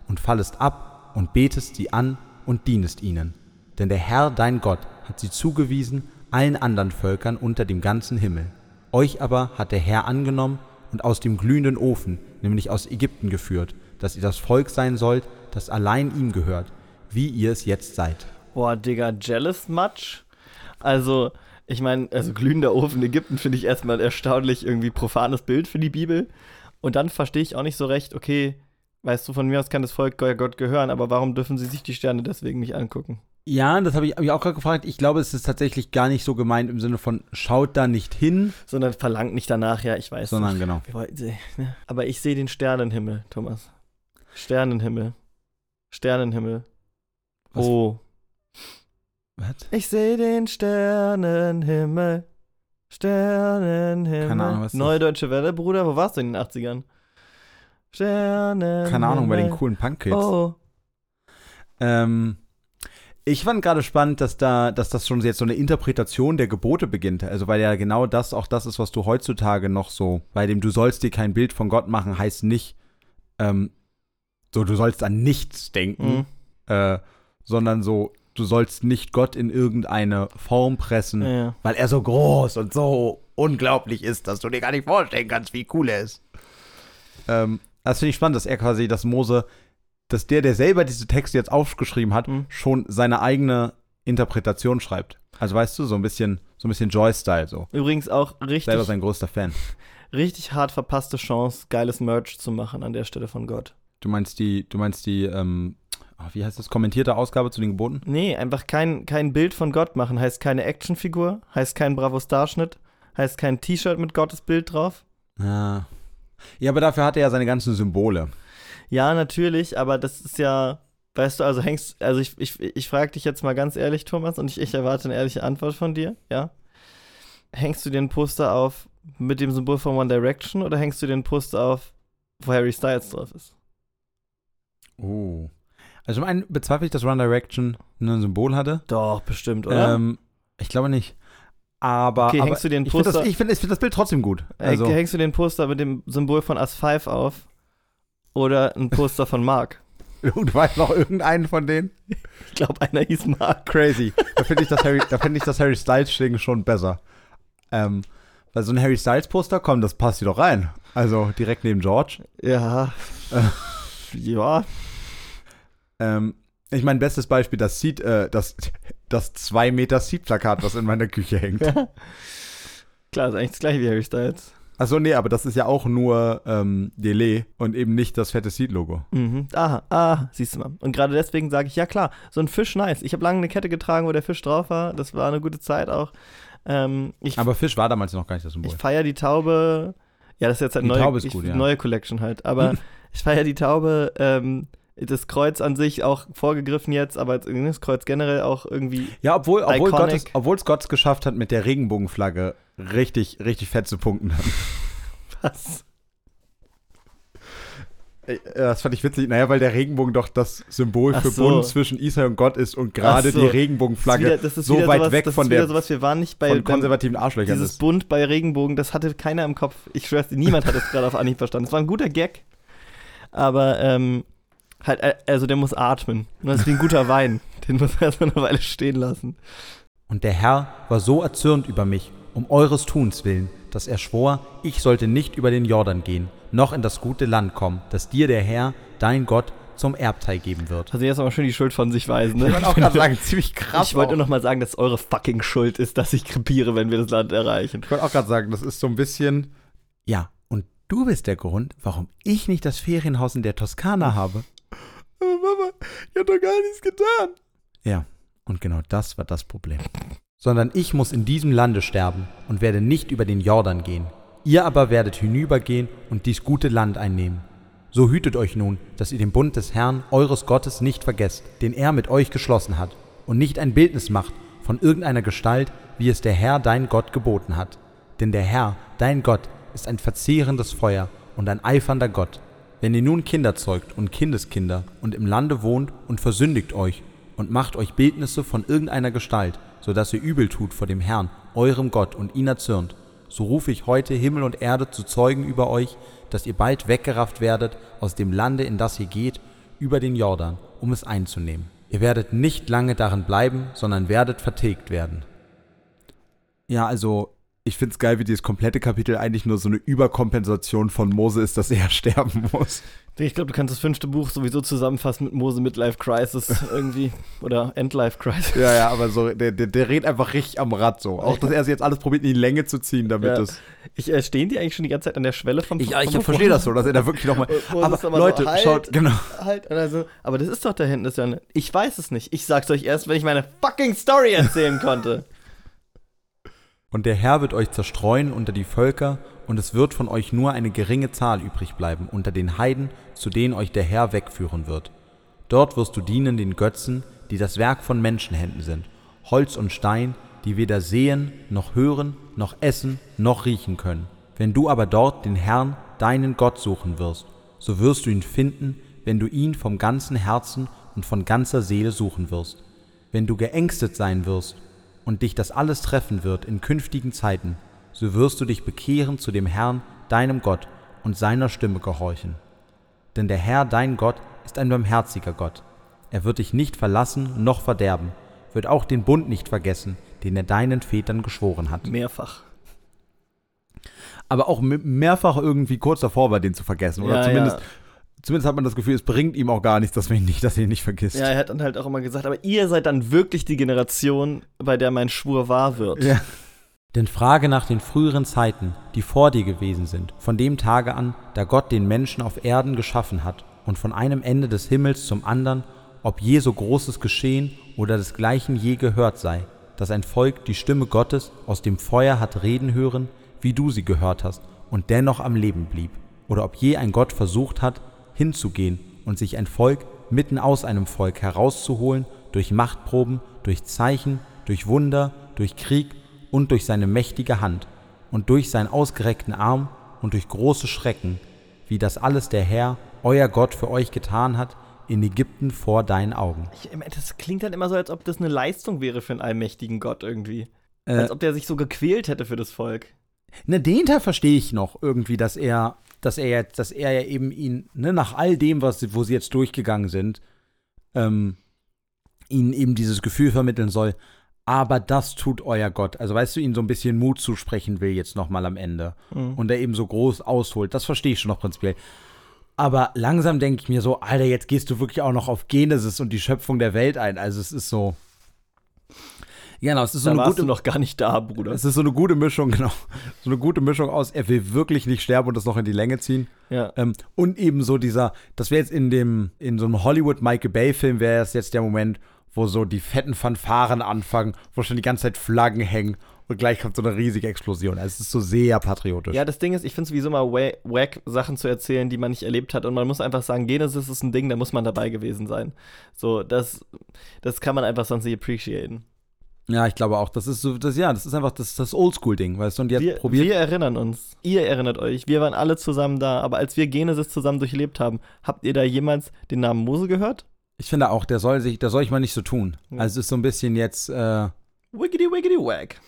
Speaker 2: und fallest ab und betest sie an und dienest ihnen. Denn der Herr dein Gott hat sie zugewiesen allen anderen Völkern unter dem ganzen Himmel. Euch aber hat der Herr angenommen und aus dem glühenden Ofen, nämlich aus Ägypten geführt, dass ihr das Volk sein sollt, das allein ihm gehört, wie ihr es jetzt seid.
Speaker 1: Boah, Digga, jealous much? Also, ich meine, also glühender Ofen Ägypten finde ich erstmal erstaunlich irgendwie profanes Bild für die Bibel. Und dann verstehe ich auch nicht so recht, okay, weißt du, von mir aus kann das Volk Gott gehören, aber warum dürfen sie sich die Sterne deswegen nicht angucken?
Speaker 2: Ja, das habe ich, hab ich auch gerade gefragt. Ich glaube, es ist tatsächlich gar nicht so gemeint im Sinne von schaut da nicht hin,
Speaker 1: Sondern verlangt nicht danach, ja, ich weiß
Speaker 2: sondern
Speaker 1: nicht.
Speaker 2: genau.
Speaker 1: Ne? Aber ich sehe den Sternenhimmel, Thomas. Sternenhimmel. Sternenhimmel.
Speaker 2: Was?
Speaker 1: Oh.
Speaker 2: Was?
Speaker 1: Ich sehe den Sternenhimmel. Sternenhimmel.
Speaker 2: Keine Ahnung, was das
Speaker 1: Neue
Speaker 2: ist.
Speaker 1: Deutsche Welle, Bruder. Wo warst du in den 80ern? Sternenhimmel.
Speaker 2: Keine Ahnung, bei den coolen Punk-Kids.
Speaker 1: Oh.
Speaker 2: Ähm, ich fand gerade spannend, dass da, dass das schon jetzt so eine Interpretation der Gebote beginnt. Also weil ja genau das auch das ist, was du heutzutage noch so, bei dem du sollst dir kein Bild von Gott machen, heißt nicht, ähm, so du sollst an nichts denken,
Speaker 1: Mhm.
Speaker 2: äh, sondern so, du sollst nicht Gott in irgendeine Form pressen,
Speaker 1: Ja,
Speaker 2: weil er so groß und so unglaublich ist, dass du dir gar nicht vorstellen kannst, wie cool er ist. Ähm, das finde ich spannend, dass er quasi, dass Mose, dass der, der selber diese Texte jetzt aufgeschrieben hat,
Speaker 1: Mhm.
Speaker 2: schon seine eigene Interpretation schreibt. Also weißt du, so ein bisschen, so ein bisschen Joy-Style so.
Speaker 1: Übrigens auch richtig,
Speaker 2: Selber sein größter Fan. [laughs]
Speaker 1: richtig hart verpasste Chance, geiles Merch zu machen an der Stelle von Gott.
Speaker 2: Du meinst die, du meinst die, ähm, ah, wie heißt das, kommentierte Ausgabe zu den Geboten?
Speaker 1: Nee, einfach kein, kein Bild von Gott machen. Heißt keine Actionfigur, heißt kein Bravo-Starschnitt, heißt kein T-Shirt mit Gottes Bild drauf.
Speaker 2: Ja. Ja, aber dafür hat er ja seine ganzen Symbole.
Speaker 1: Ja, natürlich, aber das ist ja, weißt du, also hängst, also ich, ich, ich frage dich jetzt mal ganz ehrlich, Thomas, und ich, ich erwarte eine ehrliche Antwort von dir, ja? Hängst du den Poster auf mit dem Symbol von One Direction oder hängst du den Poster auf, wo Harry Styles drauf ist?
Speaker 2: Oh. Also zum einen bezweifle ich, dass One Direction ein Symbol hatte.
Speaker 1: Doch, bestimmt, oder?
Speaker 2: Ähm, ich glaube nicht. Aber,
Speaker 1: Okay,
Speaker 2: aber
Speaker 1: hängst du dir ein
Speaker 2: ich finde
Speaker 1: Poster-
Speaker 2: das, find, ich find das Bild trotzdem gut. Also,
Speaker 1: Äh, hängst du den Poster mit dem Symbol von As 5 auf? Oder ein Poster von Mark? [laughs]
Speaker 2: du weißt noch irgendeinen von denen?
Speaker 1: Ich glaube, einer hieß Mark.
Speaker 2: Crazy. Da finde ich, das Harry- da find ich das Harry Styles-Ding schon besser. Ähm, weil so ein Harry Styles-Poster, komm, das passt hier doch rein. Also direkt neben George.
Speaker 1: Ja. ja.
Speaker 2: Ähm, ich mein bestes Beispiel, das Seed, äh, das, das 2 Meter Seed-Plakat, was in meiner Küche hängt. [laughs]
Speaker 1: Klar, ist eigentlich das gleiche wie Harry Styles.
Speaker 2: Achso, nee, aber das ist ja auch nur ähm, Delay und eben nicht das fette Seed-Logo.
Speaker 1: Mhm. Aha, ah, siehst du mal. Und gerade deswegen sage ich, ja klar, so ein Fisch nice. Ich habe lange eine Kette getragen, wo der Fisch drauf war. Das war eine gute Zeit auch. Ähm, ich
Speaker 2: Aber Fisch war damals noch gar nicht das Symbol.
Speaker 1: ich feiere die Taube. Ja, das ist jetzt eine
Speaker 2: Die
Speaker 1: neue,
Speaker 2: Taube ist
Speaker 1: ich,
Speaker 2: gut, ja.
Speaker 1: neue Collection halt. Aber [laughs] ich feiere die Taube. Ähm, das Kreuz an sich auch vorgegriffen jetzt, aber das Kreuz generell auch irgendwie.
Speaker 2: Ja, obwohl, obwohl. Gott es, obwohl es Gott geschafft hat, mit der Regenbogenflagge richtig, richtig fett zu punkten. [laughs]
Speaker 1: Was?
Speaker 2: Äh, Das fand ich witzig. Naja, weil der Regenbogen doch das Symbol
Speaker 1: Ach
Speaker 2: für
Speaker 1: so.
Speaker 2: Bund zwischen Israel und Gott ist und gerade
Speaker 1: so.
Speaker 2: die
Speaker 1: Das
Speaker 2: Regenbogenflagge
Speaker 1: ist wieder- das ist
Speaker 2: so weit
Speaker 1: sowas,
Speaker 2: weg
Speaker 1: das
Speaker 2: von
Speaker 1: ist wieder
Speaker 2: der
Speaker 1: sowas, wir waren nicht bei
Speaker 2: von konservativen Arschlöchern
Speaker 1: Dieses
Speaker 2: ist.
Speaker 1: Bund bei Regenbogen, das hatte keiner im Kopf. Ich schwör's dir, niemand hat es gerade auf Anhieb verstanden. Es war ein guter Gag. Aber, ähm, halt, äh, also der muss atmen. Und das ist wie ein guter Wein. Den muss man erstmal eine Weile stehen lassen.
Speaker 2: Und der Herr war so erzürnt über mich, um eures Tuns willen, dass er schwor, ich sollte nicht über den Jordan gehen, noch in das gute Land kommen, das dir der Herr, dein Gott, zum Erbteil geben wird.
Speaker 1: Also jetzt aber schön die Schuld von sich weisen. Ne?
Speaker 2: Ich wollte auch gerade sagen, ziemlich krass.
Speaker 1: ich wollte nur noch mal sagen, dass es eure fucking Schuld ist, dass ich krepiere, wenn wir das Land erreichen.
Speaker 2: Ich wollte auch gerade sagen, das ist so ein bisschen. Ja, und du bist der Grund, warum ich nicht das Ferienhaus in der Toskana habe.
Speaker 1: Mama, ich hab doch gar nichts getan.
Speaker 2: Ja, und genau das war das Problem. Sondern ich muss in diesem Lande sterben und werde nicht über den Jordan gehen. Ihr aber werdet hinübergehen und dies gute Land einnehmen. So hütet euch nun, dass ihr den Bund des Herrn, eures Gottes, nicht vergesst, den er mit euch geschlossen hat, und nicht ein Bildnis macht von irgendeiner Gestalt, wie es der Herr, dein Gott, geboten hat. Denn der Herr, dein Gott, ist ein verzehrendes Feuer und ein eifernder Gott. Wenn ihr nun Kinder zeugt und Kindeskinder und im Lande wohnt und versündigt euch und macht euch Bildnisse von irgendeiner Gestalt, so dass ihr übel tut vor dem Herrn, eurem Gott, und ihn erzürnt, so rufe ich heute Himmel und Erde zu Zeugen über euch, dass ihr bald weggerafft werdet aus dem Lande, in das ihr geht, über den Jordan, um es einzunehmen. Ihr werdet nicht lange darin bleiben, sondern werdet vertilgt werden. Ja, also ich finde es geil, wie dieses komplette Kapitel eigentlich nur so eine Überkompensation von Mose ist, dass er [laughs] sterben muss.
Speaker 1: Ich glaube, du kannst das fünfte Buch sowieso zusammenfassen mit Mose Midlife Crisis irgendwie. [laughs] Oder Endlife Crisis.
Speaker 2: Ja, ja, aber so, der, der, der redet einfach richtig am Rad so. Auch, dass er sich jetzt alles probiert, in die Länge zu ziehen, damit
Speaker 1: Ja.
Speaker 2: es.
Speaker 1: Ich, äh, stehen die eigentlich schon die ganze Zeit an der Schwelle vom
Speaker 2: Ich,
Speaker 1: vom
Speaker 2: ich verstehe das so, dass er da wirklich nochmal. Aber
Speaker 1: aber
Speaker 2: Leute,
Speaker 1: so, halt,
Speaker 2: schaut, genau.
Speaker 1: Halt, also, aber das ist doch da hinten, das Janne. Ich weiß es nicht. Ich sag's euch erst, wenn ich meine fucking Story erzählen konnte.
Speaker 2: Und der Herr wird euch zerstreuen unter die Völker, und es wird von euch nur eine geringe Zahl übrig bleiben unter den Heiden, zu denen euch der Herr wegführen wird. Dort wirst du dienen den Götzen, die das Werk von Menschenhänden sind, Holz und Stein, die weder sehen, noch hören, noch essen, noch riechen können. Wenn du aber dort den Herrn, deinen Gott, suchen wirst, so wirst du ihn finden, wenn du ihn vom ganzen Herzen und von ganzer Seele suchen wirst. Wenn du geängstet sein wirst und dich das alles treffen wird in künftigen Zeiten, so wirst du dich bekehren zu dem Herrn, deinem Gott, und seiner Stimme gehorchen. Denn der Herr, dein Gott, ist ein barmherziger Gott. Er wird dich nicht verlassen noch verderben, wird auch den Bund nicht vergessen, den er deinen Vätern geschworen hat.
Speaker 1: Mehrfach.
Speaker 2: Aber auch me- mehrfach irgendwie kurz davor war, den zu vergessen. Oder
Speaker 1: Ja,
Speaker 2: zumindest,
Speaker 1: ja.
Speaker 2: Zumindest hat man das Gefühl, es bringt ihm auch gar nichts, dass, ihn nicht, dass er ihn nicht vergisst.
Speaker 1: Ja, er hat dann halt auch immer gesagt, aber ihr seid dann wirklich die Generation, bei der mein Schwur wahr wird.
Speaker 2: Ja. Denn frage nach den früheren Zeiten, die vor dir gewesen sind, von dem Tage an, da Gott den Menschen auf Erden geschaffen hat, und von einem Ende des Himmels zum anderen, ob je so Großes geschehen oder desgleichen je gehört sei, dass ein Volk die Stimme Gottes aus dem Feuer hat reden hören, wie du sie gehört hast, und dennoch am Leben blieb, oder ob je ein Gott versucht hat, hinzugehen und sich ein Volk mitten aus einem Volk herauszuholen, durch Machtproben, durch Zeichen, durch Wunder, durch Krieg und durch seine mächtige Hand und durch seinen ausgereckten Arm und durch große Schrecken, wie das alles der Herr, euer Gott, für euch getan hat, in Ägypten vor deinen Augen.
Speaker 1: Ich, das klingt halt immer so, als ob das eine Leistung wäre für einen allmächtigen Gott irgendwie.
Speaker 2: Äh,
Speaker 1: Als ob der sich so gequält hätte für das Volk.
Speaker 2: Ne, den Teil verstehe ich noch irgendwie, dass er, dass er jetzt, dass er ja eben ihn, ne, nach all dem, was wo sie jetzt durchgegangen sind, ähm, ihnen eben dieses Gefühl vermitteln soll. Aber das tut euer Gott. Also weißt du, ihnen so ein bisschen Mut zusprechen will jetzt noch mal am Ende.
Speaker 1: Mhm.
Speaker 2: Und er eben so groß ausholt. Das verstehe ich schon noch prinzipiell. Aber langsam denke ich mir so, Alter, jetzt gehst du wirklich auch noch auf Genesis und die Schöpfung der Welt ein. Also es ist so. Genau, es ist so
Speaker 1: da
Speaker 2: eine
Speaker 1: warst
Speaker 2: gute
Speaker 1: du noch gar nicht da, Bruder.
Speaker 2: es ist so eine gute Mischung, [laughs] genau. So eine gute Mischung aus, er will wirklich nicht sterben und das noch in die Länge ziehen.
Speaker 1: Ja.
Speaker 2: Ähm, und eben so dieser, das wäre jetzt in dem, in so einem Hollywood Michael Bay-Film, wäre es jetzt der Moment, wo so die fetten Fanfaren anfangen, wo schon die ganze Zeit Flaggen hängen und gleich kommt so eine riesige Explosion. Also es ist so sehr patriotisch.
Speaker 1: Ja, das Ding ist, ich finde es sowieso mal wa- wack, Sachen zu erzählen, die man nicht erlebt hat. Und man muss einfach sagen, Genesis ist ein Ding, da muss man dabei gewesen sein. So, das, das kann man einfach sonst nicht appreciaten.
Speaker 2: Ja, ich glaube auch, das ist so, das, ja, das ist einfach das, das Oldschool-Ding, weißt du, und jetzt
Speaker 1: Wir,
Speaker 2: probiert.
Speaker 1: wir erinnern uns. Ihr erinnert euch. Wir waren alle zusammen da. Aber als wir Genesis zusammen durchlebt haben, habt ihr da jemals den Namen Mose gehört?
Speaker 2: ich finde auch, der soll sich, der soll ich mal nicht so tun.
Speaker 1: Ja.
Speaker 2: Also es ist so ein bisschen jetzt, äh,
Speaker 1: Wiggity, wiggity, wack.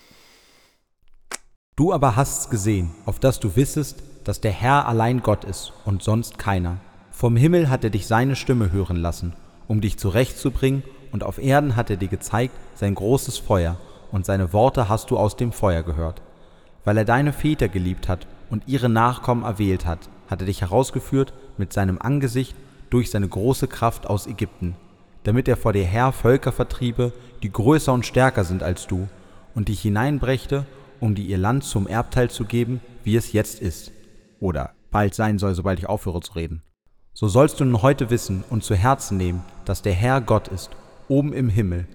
Speaker 2: Du aber hast's gesehen, auf dass du wissest, dass der Herr allein Gott ist und sonst keiner. Vom Himmel hat er dich seine Stimme hören lassen, um dich zurechtzubringen, und auf Erden hat er dir gezeigt sein großes Feuer, und seine Worte hast du aus dem Feuer gehört. Weil er deine Väter geliebt hat und ihre Nachkommen erwählt hat, hat er dich herausgeführt mit seinem Angesicht durch seine große Kraft aus Ägypten, damit er vor dir her Völker vertriebe, die größer und stärker sind als du, und dich hineinbrächte, um dir ihr Land zum Erbteil zu geben, wie es jetzt ist. Oder bald sein soll, sobald ich aufhöre zu reden. So sollst du nun heute wissen und zu Herzen nehmen, dass der Herr Gott ist, oben im Himmel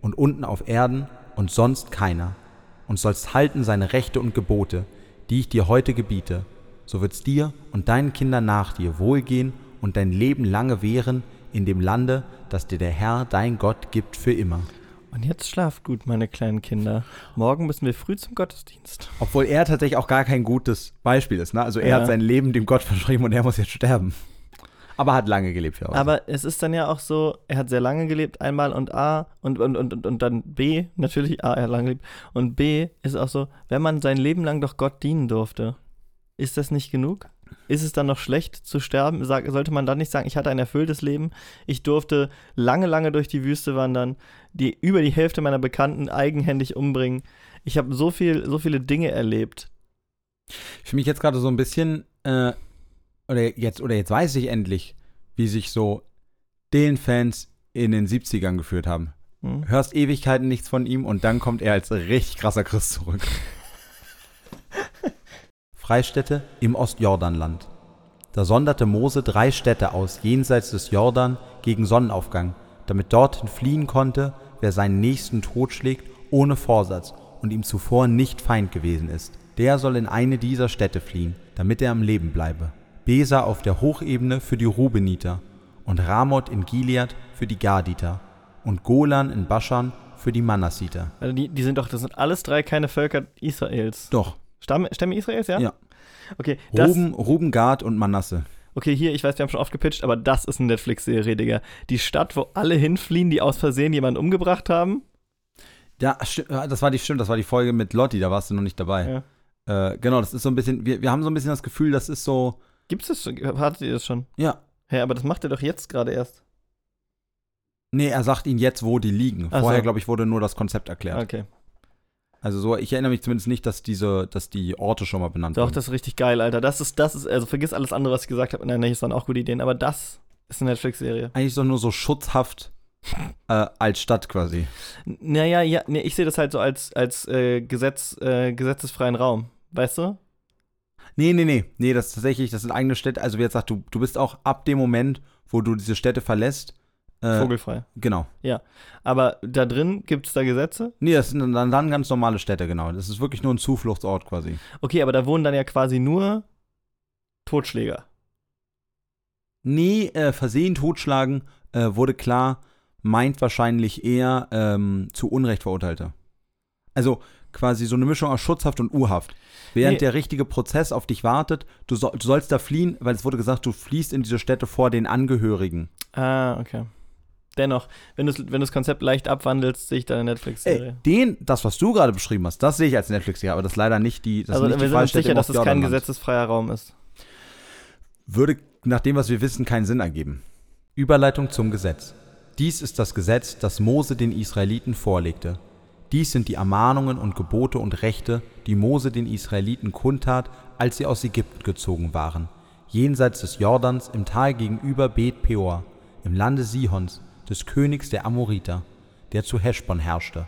Speaker 2: und unten auf Erden und sonst keiner, und sollst halten seine Rechte und Gebote, die ich dir heute gebiete. So wird's dir und deinen Kindern nach dir wohlgehen und dein Leben lange währen in dem Lande, das dir der Herr, dein Gott, gibt für immer.
Speaker 1: Und jetzt schlaft gut, meine kleinen Kinder. Morgen müssen wir früh zum Gottesdienst.
Speaker 2: Obwohl er tatsächlich auch gar kein gutes Beispiel ist. Ne? Also er
Speaker 1: Ja.
Speaker 2: hat sein Leben dem Gott [laughs] verschrieben und er muss jetzt sterben. Aber hat lange gelebt uns.
Speaker 1: Aber es ist dann ja auch so, er hat sehr lange gelebt, einmal und A und, und, und, und, und dann B, natürlich A, er hat lange gelebt. Und B ist auch so, wenn man sein Leben lang doch Gott dienen durfte, ist das nicht genug? Ist es dann noch schlecht zu sterben? Sag, sollte man dann nicht sagen, ich hatte ein erfülltes Leben, ich durfte lange, lange durch die Wüste wandern, die über die Hälfte meiner Bekannten eigenhändig umbringen. Ich habe so viel, so viele Dinge erlebt.
Speaker 2: Ich fühle mich jetzt gerade so ein bisschen, äh, oder jetzt, oder jetzt weiß ich endlich, wie sich so den Fans in den 70ern geführt haben.
Speaker 1: Hm?
Speaker 2: Hörst Ewigkeiten nichts von ihm und dann kommt er als richtig krasser Christ zurück. [laughs] Freistädte im Ostjordanland. Da sonderte Mose drei Städte aus jenseits des Jordan gegen Sonnenaufgang, damit dorthin fliehen konnte, wer seinen Nächsten totschlägt, ohne Vorsatz und ihm zuvor nicht Feind gewesen ist. Der soll in eine dieser Städte fliehen, damit er am Leben bleibe. Besa auf der Hochebene für die Rubeniter und Ramoth in Gilead für die Gaditer und Golan in Baschan für die Manassiter.
Speaker 1: Also die, die sind doch, das sind alles drei keine Völker Israels.
Speaker 2: Doch,
Speaker 1: Stamm, Stämme Israels, ja?
Speaker 2: Ja.
Speaker 1: Okay,
Speaker 2: Ruben, Ruben, Gad und Manasse.
Speaker 1: okay, hier, ich weiß, wir haben schon oft gepitcht, aber das ist eine Netflix-Serie, Digga. Die Stadt, wo alle hinfliehen, die aus Versehen jemanden umgebracht haben.
Speaker 2: Ja, ja, das war die stimmt, das war die Folge mit Lotti, da warst du noch nicht dabei. Äh, genau, das ist so ein bisschen, wir, wir haben so ein bisschen das Gefühl, das ist so,
Speaker 1: Gibt's das schon? Hattet ihr das schon?
Speaker 2: ja,
Speaker 1: Hä, aber das macht ihr doch jetzt gerade erst.
Speaker 2: nee, er sagt ihnen jetzt, wo die liegen.
Speaker 1: Ach so.
Speaker 2: Vorher, glaube ich, wurde nur das Konzept erklärt.
Speaker 1: Okay.
Speaker 2: Also so, ich erinnere mich zumindest nicht, dass diese, dass die Orte schon mal benannt
Speaker 1: Doch,
Speaker 2: wurden.
Speaker 1: das ist richtig geil, Alter. Das ist, das ist, also vergiss alles andere, was ich gesagt habe. Nein, nein, das waren auch gute Ideen, aber das ist eine Netflix-Serie.
Speaker 2: Eigentlich doch nur so schutzhaft [laughs] äh, als Stadt quasi.
Speaker 1: Naja, ja, nee, ich sehe das halt so als, als äh, Gesetz, äh, gesetzesfreien Raum. Weißt du?
Speaker 2: Nee, nee, nee. Nee, das ist tatsächlich, das sind eigene Städte. Also wie jetzt sagt, du, du bist auch ab dem Moment, wo du diese Städte verlässt. Äh,
Speaker 1: Vogelfrei.
Speaker 2: Genau.
Speaker 1: Aber da drin gibt es da Gesetze?
Speaker 2: Nee, das sind dann, dann ganz normale Städte, genau. Das ist wirklich nur ein Zufluchtsort quasi.
Speaker 1: Okay, aber da wohnen dann ja quasi nur Totschläger.
Speaker 2: Nee, äh, Versehen totschlagen äh, wurde klar, meint wahrscheinlich eher ähm, zu Unrecht Verurteilte. Also quasi so eine Mischung aus Schutzhaft und U-Haft. Während
Speaker 1: Nee.
Speaker 2: der richtige Prozess auf dich wartet, du, soll, du sollst da fliehen, weil es wurde gesagt, du fliehst in diese Städte vor den Angehörigen.
Speaker 1: Ah, okay. Dennoch, wenn du wenn das Konzept leicht abwandelst, sehe ich da eine Netflix-Serie.
Speaker 2: Den, das, was du gerade beschrieben hast, das sehe ich als Netflix-Serie, aber das ist leider nicht die, das
Speaker 1: also
Speaker 2: nicht
Speaker 1: wir
Speaker 2: die
Speaker 1: sind uns sicher, dass es kein gesetzesfreier Raum ist.
Speaker 2: Würde nach dem, was wir wissen, keinen Sinn ergeben. Überleitung zum Gesetz. Dies ist das Gesetz, das Mose den Israeliten vorlegte. Dies sind die Ermahnungen und Gebote und Rechte, die Mose den Israeliten kundtat, als sie aus Ägypten gezogen waren, jenseits des Jordans im Tal gegenüber Bet Peor, im Lande Sihons, des Königs der Amoriter, der zu Heschbon herrschte.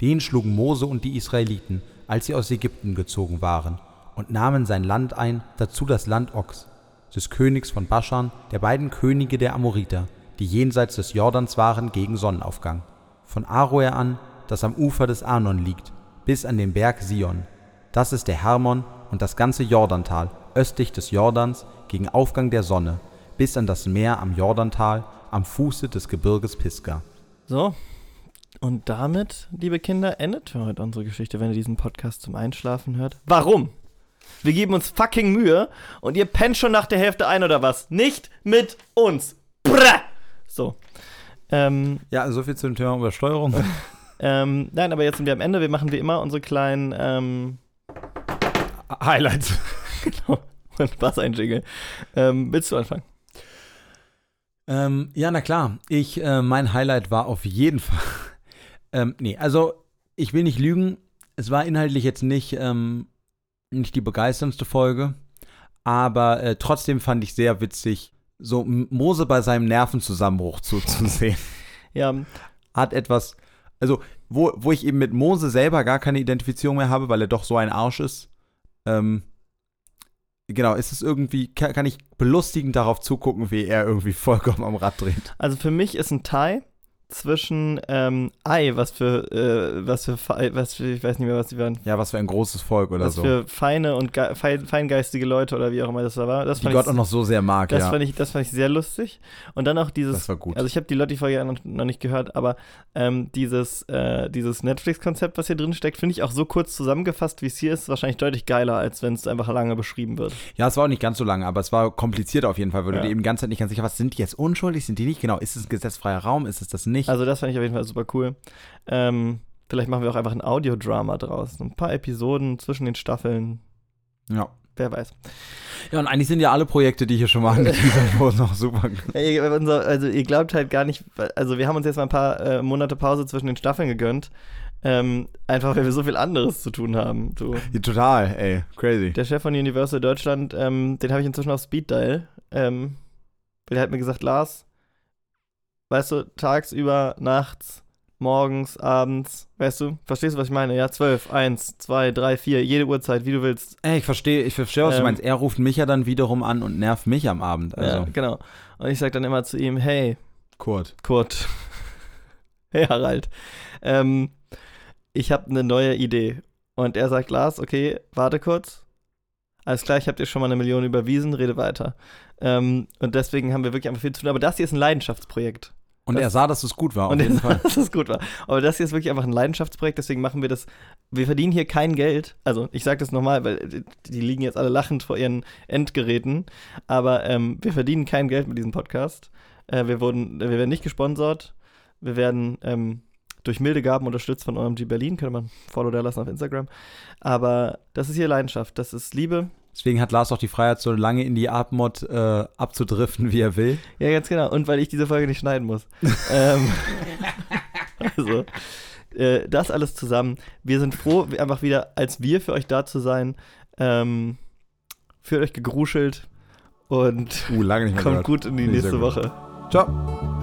Speaker 2: Den schlugen Mose und die Israeliten, als sie aus Ägypten gezogen waren, und nahmen sein Land ein, dazu das Land Ox, des Königs von Baschan, der beiden Könige der Amoriter, die jenseits des Jordans waren gegen Sonnenaufgang. Von Aroer an, das am Ufer des Arnon liegt, bis an den Berg Sion. Das ist der Hermon und das ganze Jordantal, östlich des Jordans, gegen Aufgang der Sonne, bis an das Meer am Jordantal, am Fuße des Gebirges Pisgah.
Speaker 1: So. Und damit, liebe Kinder, endet für heute unsere Geschichte, wenn ihr diesen Podcast zum Einschlafen hört. Warum? Wir geben uns fucking Mühe und ihr pennt schon nach der Hälfte ein oder was? Nicht mit uns. Brrr. So. Ähm,
Speaker 2: Ja, so viel zum Thema Übersteuerung. [laughs]
Speaker 1: ähm, nein, aber jetzt sind wir am Ende. Wir machen wie immer unsere kleinen ähm,
Speaker 2: Highlights. [laughs]
Speaker 1: genau. Und was ein Jingle. Ähm, willst du anfangen?
Speaker 2: Ähm, ja, na klar. Ich, äh, mein Highlight war auf jeden Fall. [laughs] ähm, nee, also ich will nicht lügen. Es war inhaltlich jetzt nicht, ähm, nicht die begeisterndste Folge. Aber äh, trotzdem fand ich sehr witzig, so Mose bei seinem Nervenzusammenbruch zuzusehen.
Speaker 1: Ja,
Speaker 2: Hat etwas, also wo, wo ich eben mit Mose selber gar keine Identifizierung mehr habe, weil er doch so ein Arsch ist. Ähm, genau, ist es irgendwie, kann, ich belustigend darauf zugucken, wie er irgendwie [laughs] vollkommen am Rad dreht.
Speaker 1: also für mich ist ein Tie zwischen ähm, Ei, was für, äh, was für, was für, ich weiß nicht mehr, was die waren,
Speaker 2: Ja, was für ein großes Volk oder
Speaker 1: was
Speaker 2: so.
Speaker 1: für feine und fein, feingeistige Leute oder wie auch immer das da war. Das
Speaker 2: die
Speaker 1: fand,
Speaker 2: Gott
Speaker 1: ich,
Speaker 2: auch noch so sehr mag,
Speaker 1: das,
Speaker 2: ja.
Speaker 1: fand ich, das fand ich sehr lustig. Und dann auch dieses,
Speaker 2: das war gut.
Speaker 1: also ich habe die Lotti-Folge ja noch, noch nicht gehört, aber ähm, dieses, äh, dieses Netflix-Konzept, was hier drin steckt, finde ich auch so kurz zusammengefasst, wie es hier ist, wahrscheinlich deutlich geiler, als wenn es einfach lange beschrieben wird.
Speaker 2: ja, es war auch nicht ganz so lange, aber es war kompliziert auf jeden Fall, weil
Speaker 1: Ja.
Speaker 2: du dir eben die ganze Zeit nicht ganz sicher warst, sind die jetzt unschuldig, sind die nicht? Genau, ist es ein gesetzfreier Raum, ist es das nicht?
Speaker 1: Also das fand ich auf jeden Fall super cool. Ähm, vielleicht machen wir auch einfach ein Audiodrama draus. Ein paar Episoden zwischen den Staffeln.
Speaker 2: ja.
Speaker 1: Wer weiß.
Speaker 2: Ja, und eigentlich sind ja alle Projekte, die hier schon mal angeteasert wurden, noch super.
Speaker 1: Also ihr glaubt halt gar nicht, also wir haben uns jetzt mal ein paar äh, Monate Pause zwischen den Staffeln gegönnt. Ähm, einfach weil wir so viel anderes zu tun haben. Du.
Speaker 2: Ja, total, ey, crazy.
Speaker 1: Der Chef von Universal Deutschland, ähm, den habe ich inzwischen auf Speed Dial. Ähm, weil der hat mir gesagt, Lars, weißt du, tagsüber, nachts, morgens, abends, weißt du, verstehst du, was ich meine? Ja, 12, 1, 2, 3, 4, jede Uhrzeit, wie du willst.
Speaker 2: Ey, ich verstehe, ich verstehe, was
Speaker 1: Ähm,
Speaker 2: du meinst. Er ruft mich ja dann wiederum an und nervt mich am Abend. Also,
Speaker 1: Ja, genau. Und ich sage dann immer zu ihm, hey,
Speaker 2: Kurt.
Speaker 1: Kurt, [laughs] hey Harald, ähm, ich habe eine neue Idee. Und er sagt, Lars, okay, warte kurz. Alles klar, ich habe dir schon mal eine Million überwiesen, rede weiter. Ähm, und deswegen haben wir wirklich einfach viel zu tun. Aber das hier ist ein Leidenschaftsprojekt.
Speaker 2: Und
Speaker 1: Das-
Speaker 2: er sah, dass es gut war, auf
Speaker 1: und
Speaker 2: jeden Fall. [laughs]
Speaker 1: dass es gut war. Aber das hier ist wirklich einfach ein Leidenschaftsprojekt, deswegen machen wir das. Wir verdienen hier kein Geld. Also, ich sage das nochmal, weil die- die liegen jetzt alle lachend vor ihren Endgeräten. Aber ähm, wir verdienen kein Geld mit diesem Podcast. Äh, wir, wurden, wir werden nicht gesponsert. Wir werden ähm, durch milde Gaben unterstützt von OMG Berlin. Könnte man ein Follow da lassen auf Instagram. Aber das ist hier Leidenschaft. Das ist Liebe.
Speaker 2: Deswegen hat Lars auch die Freiheit, so lange in die Abmod äh, abzudriften, wie er will.
Speaker 1: Ja, ganz genau. Und weil ich diese Folge nicht schneiden muss. [laughs] ähm, also, äh, das alles zusammen. Wir sind froh, einfach wieder als wir für euch da zu sein. Ähm, fühlt euch gegruschelt und
Speaker 2: Uh,
Speaker 1: kommt
Speaker 2: gehört.
Speaker 1: gut in die
Speaker 2: Nee,
Speaker 1: nächste. Woche.
Speaker 2: Ciao.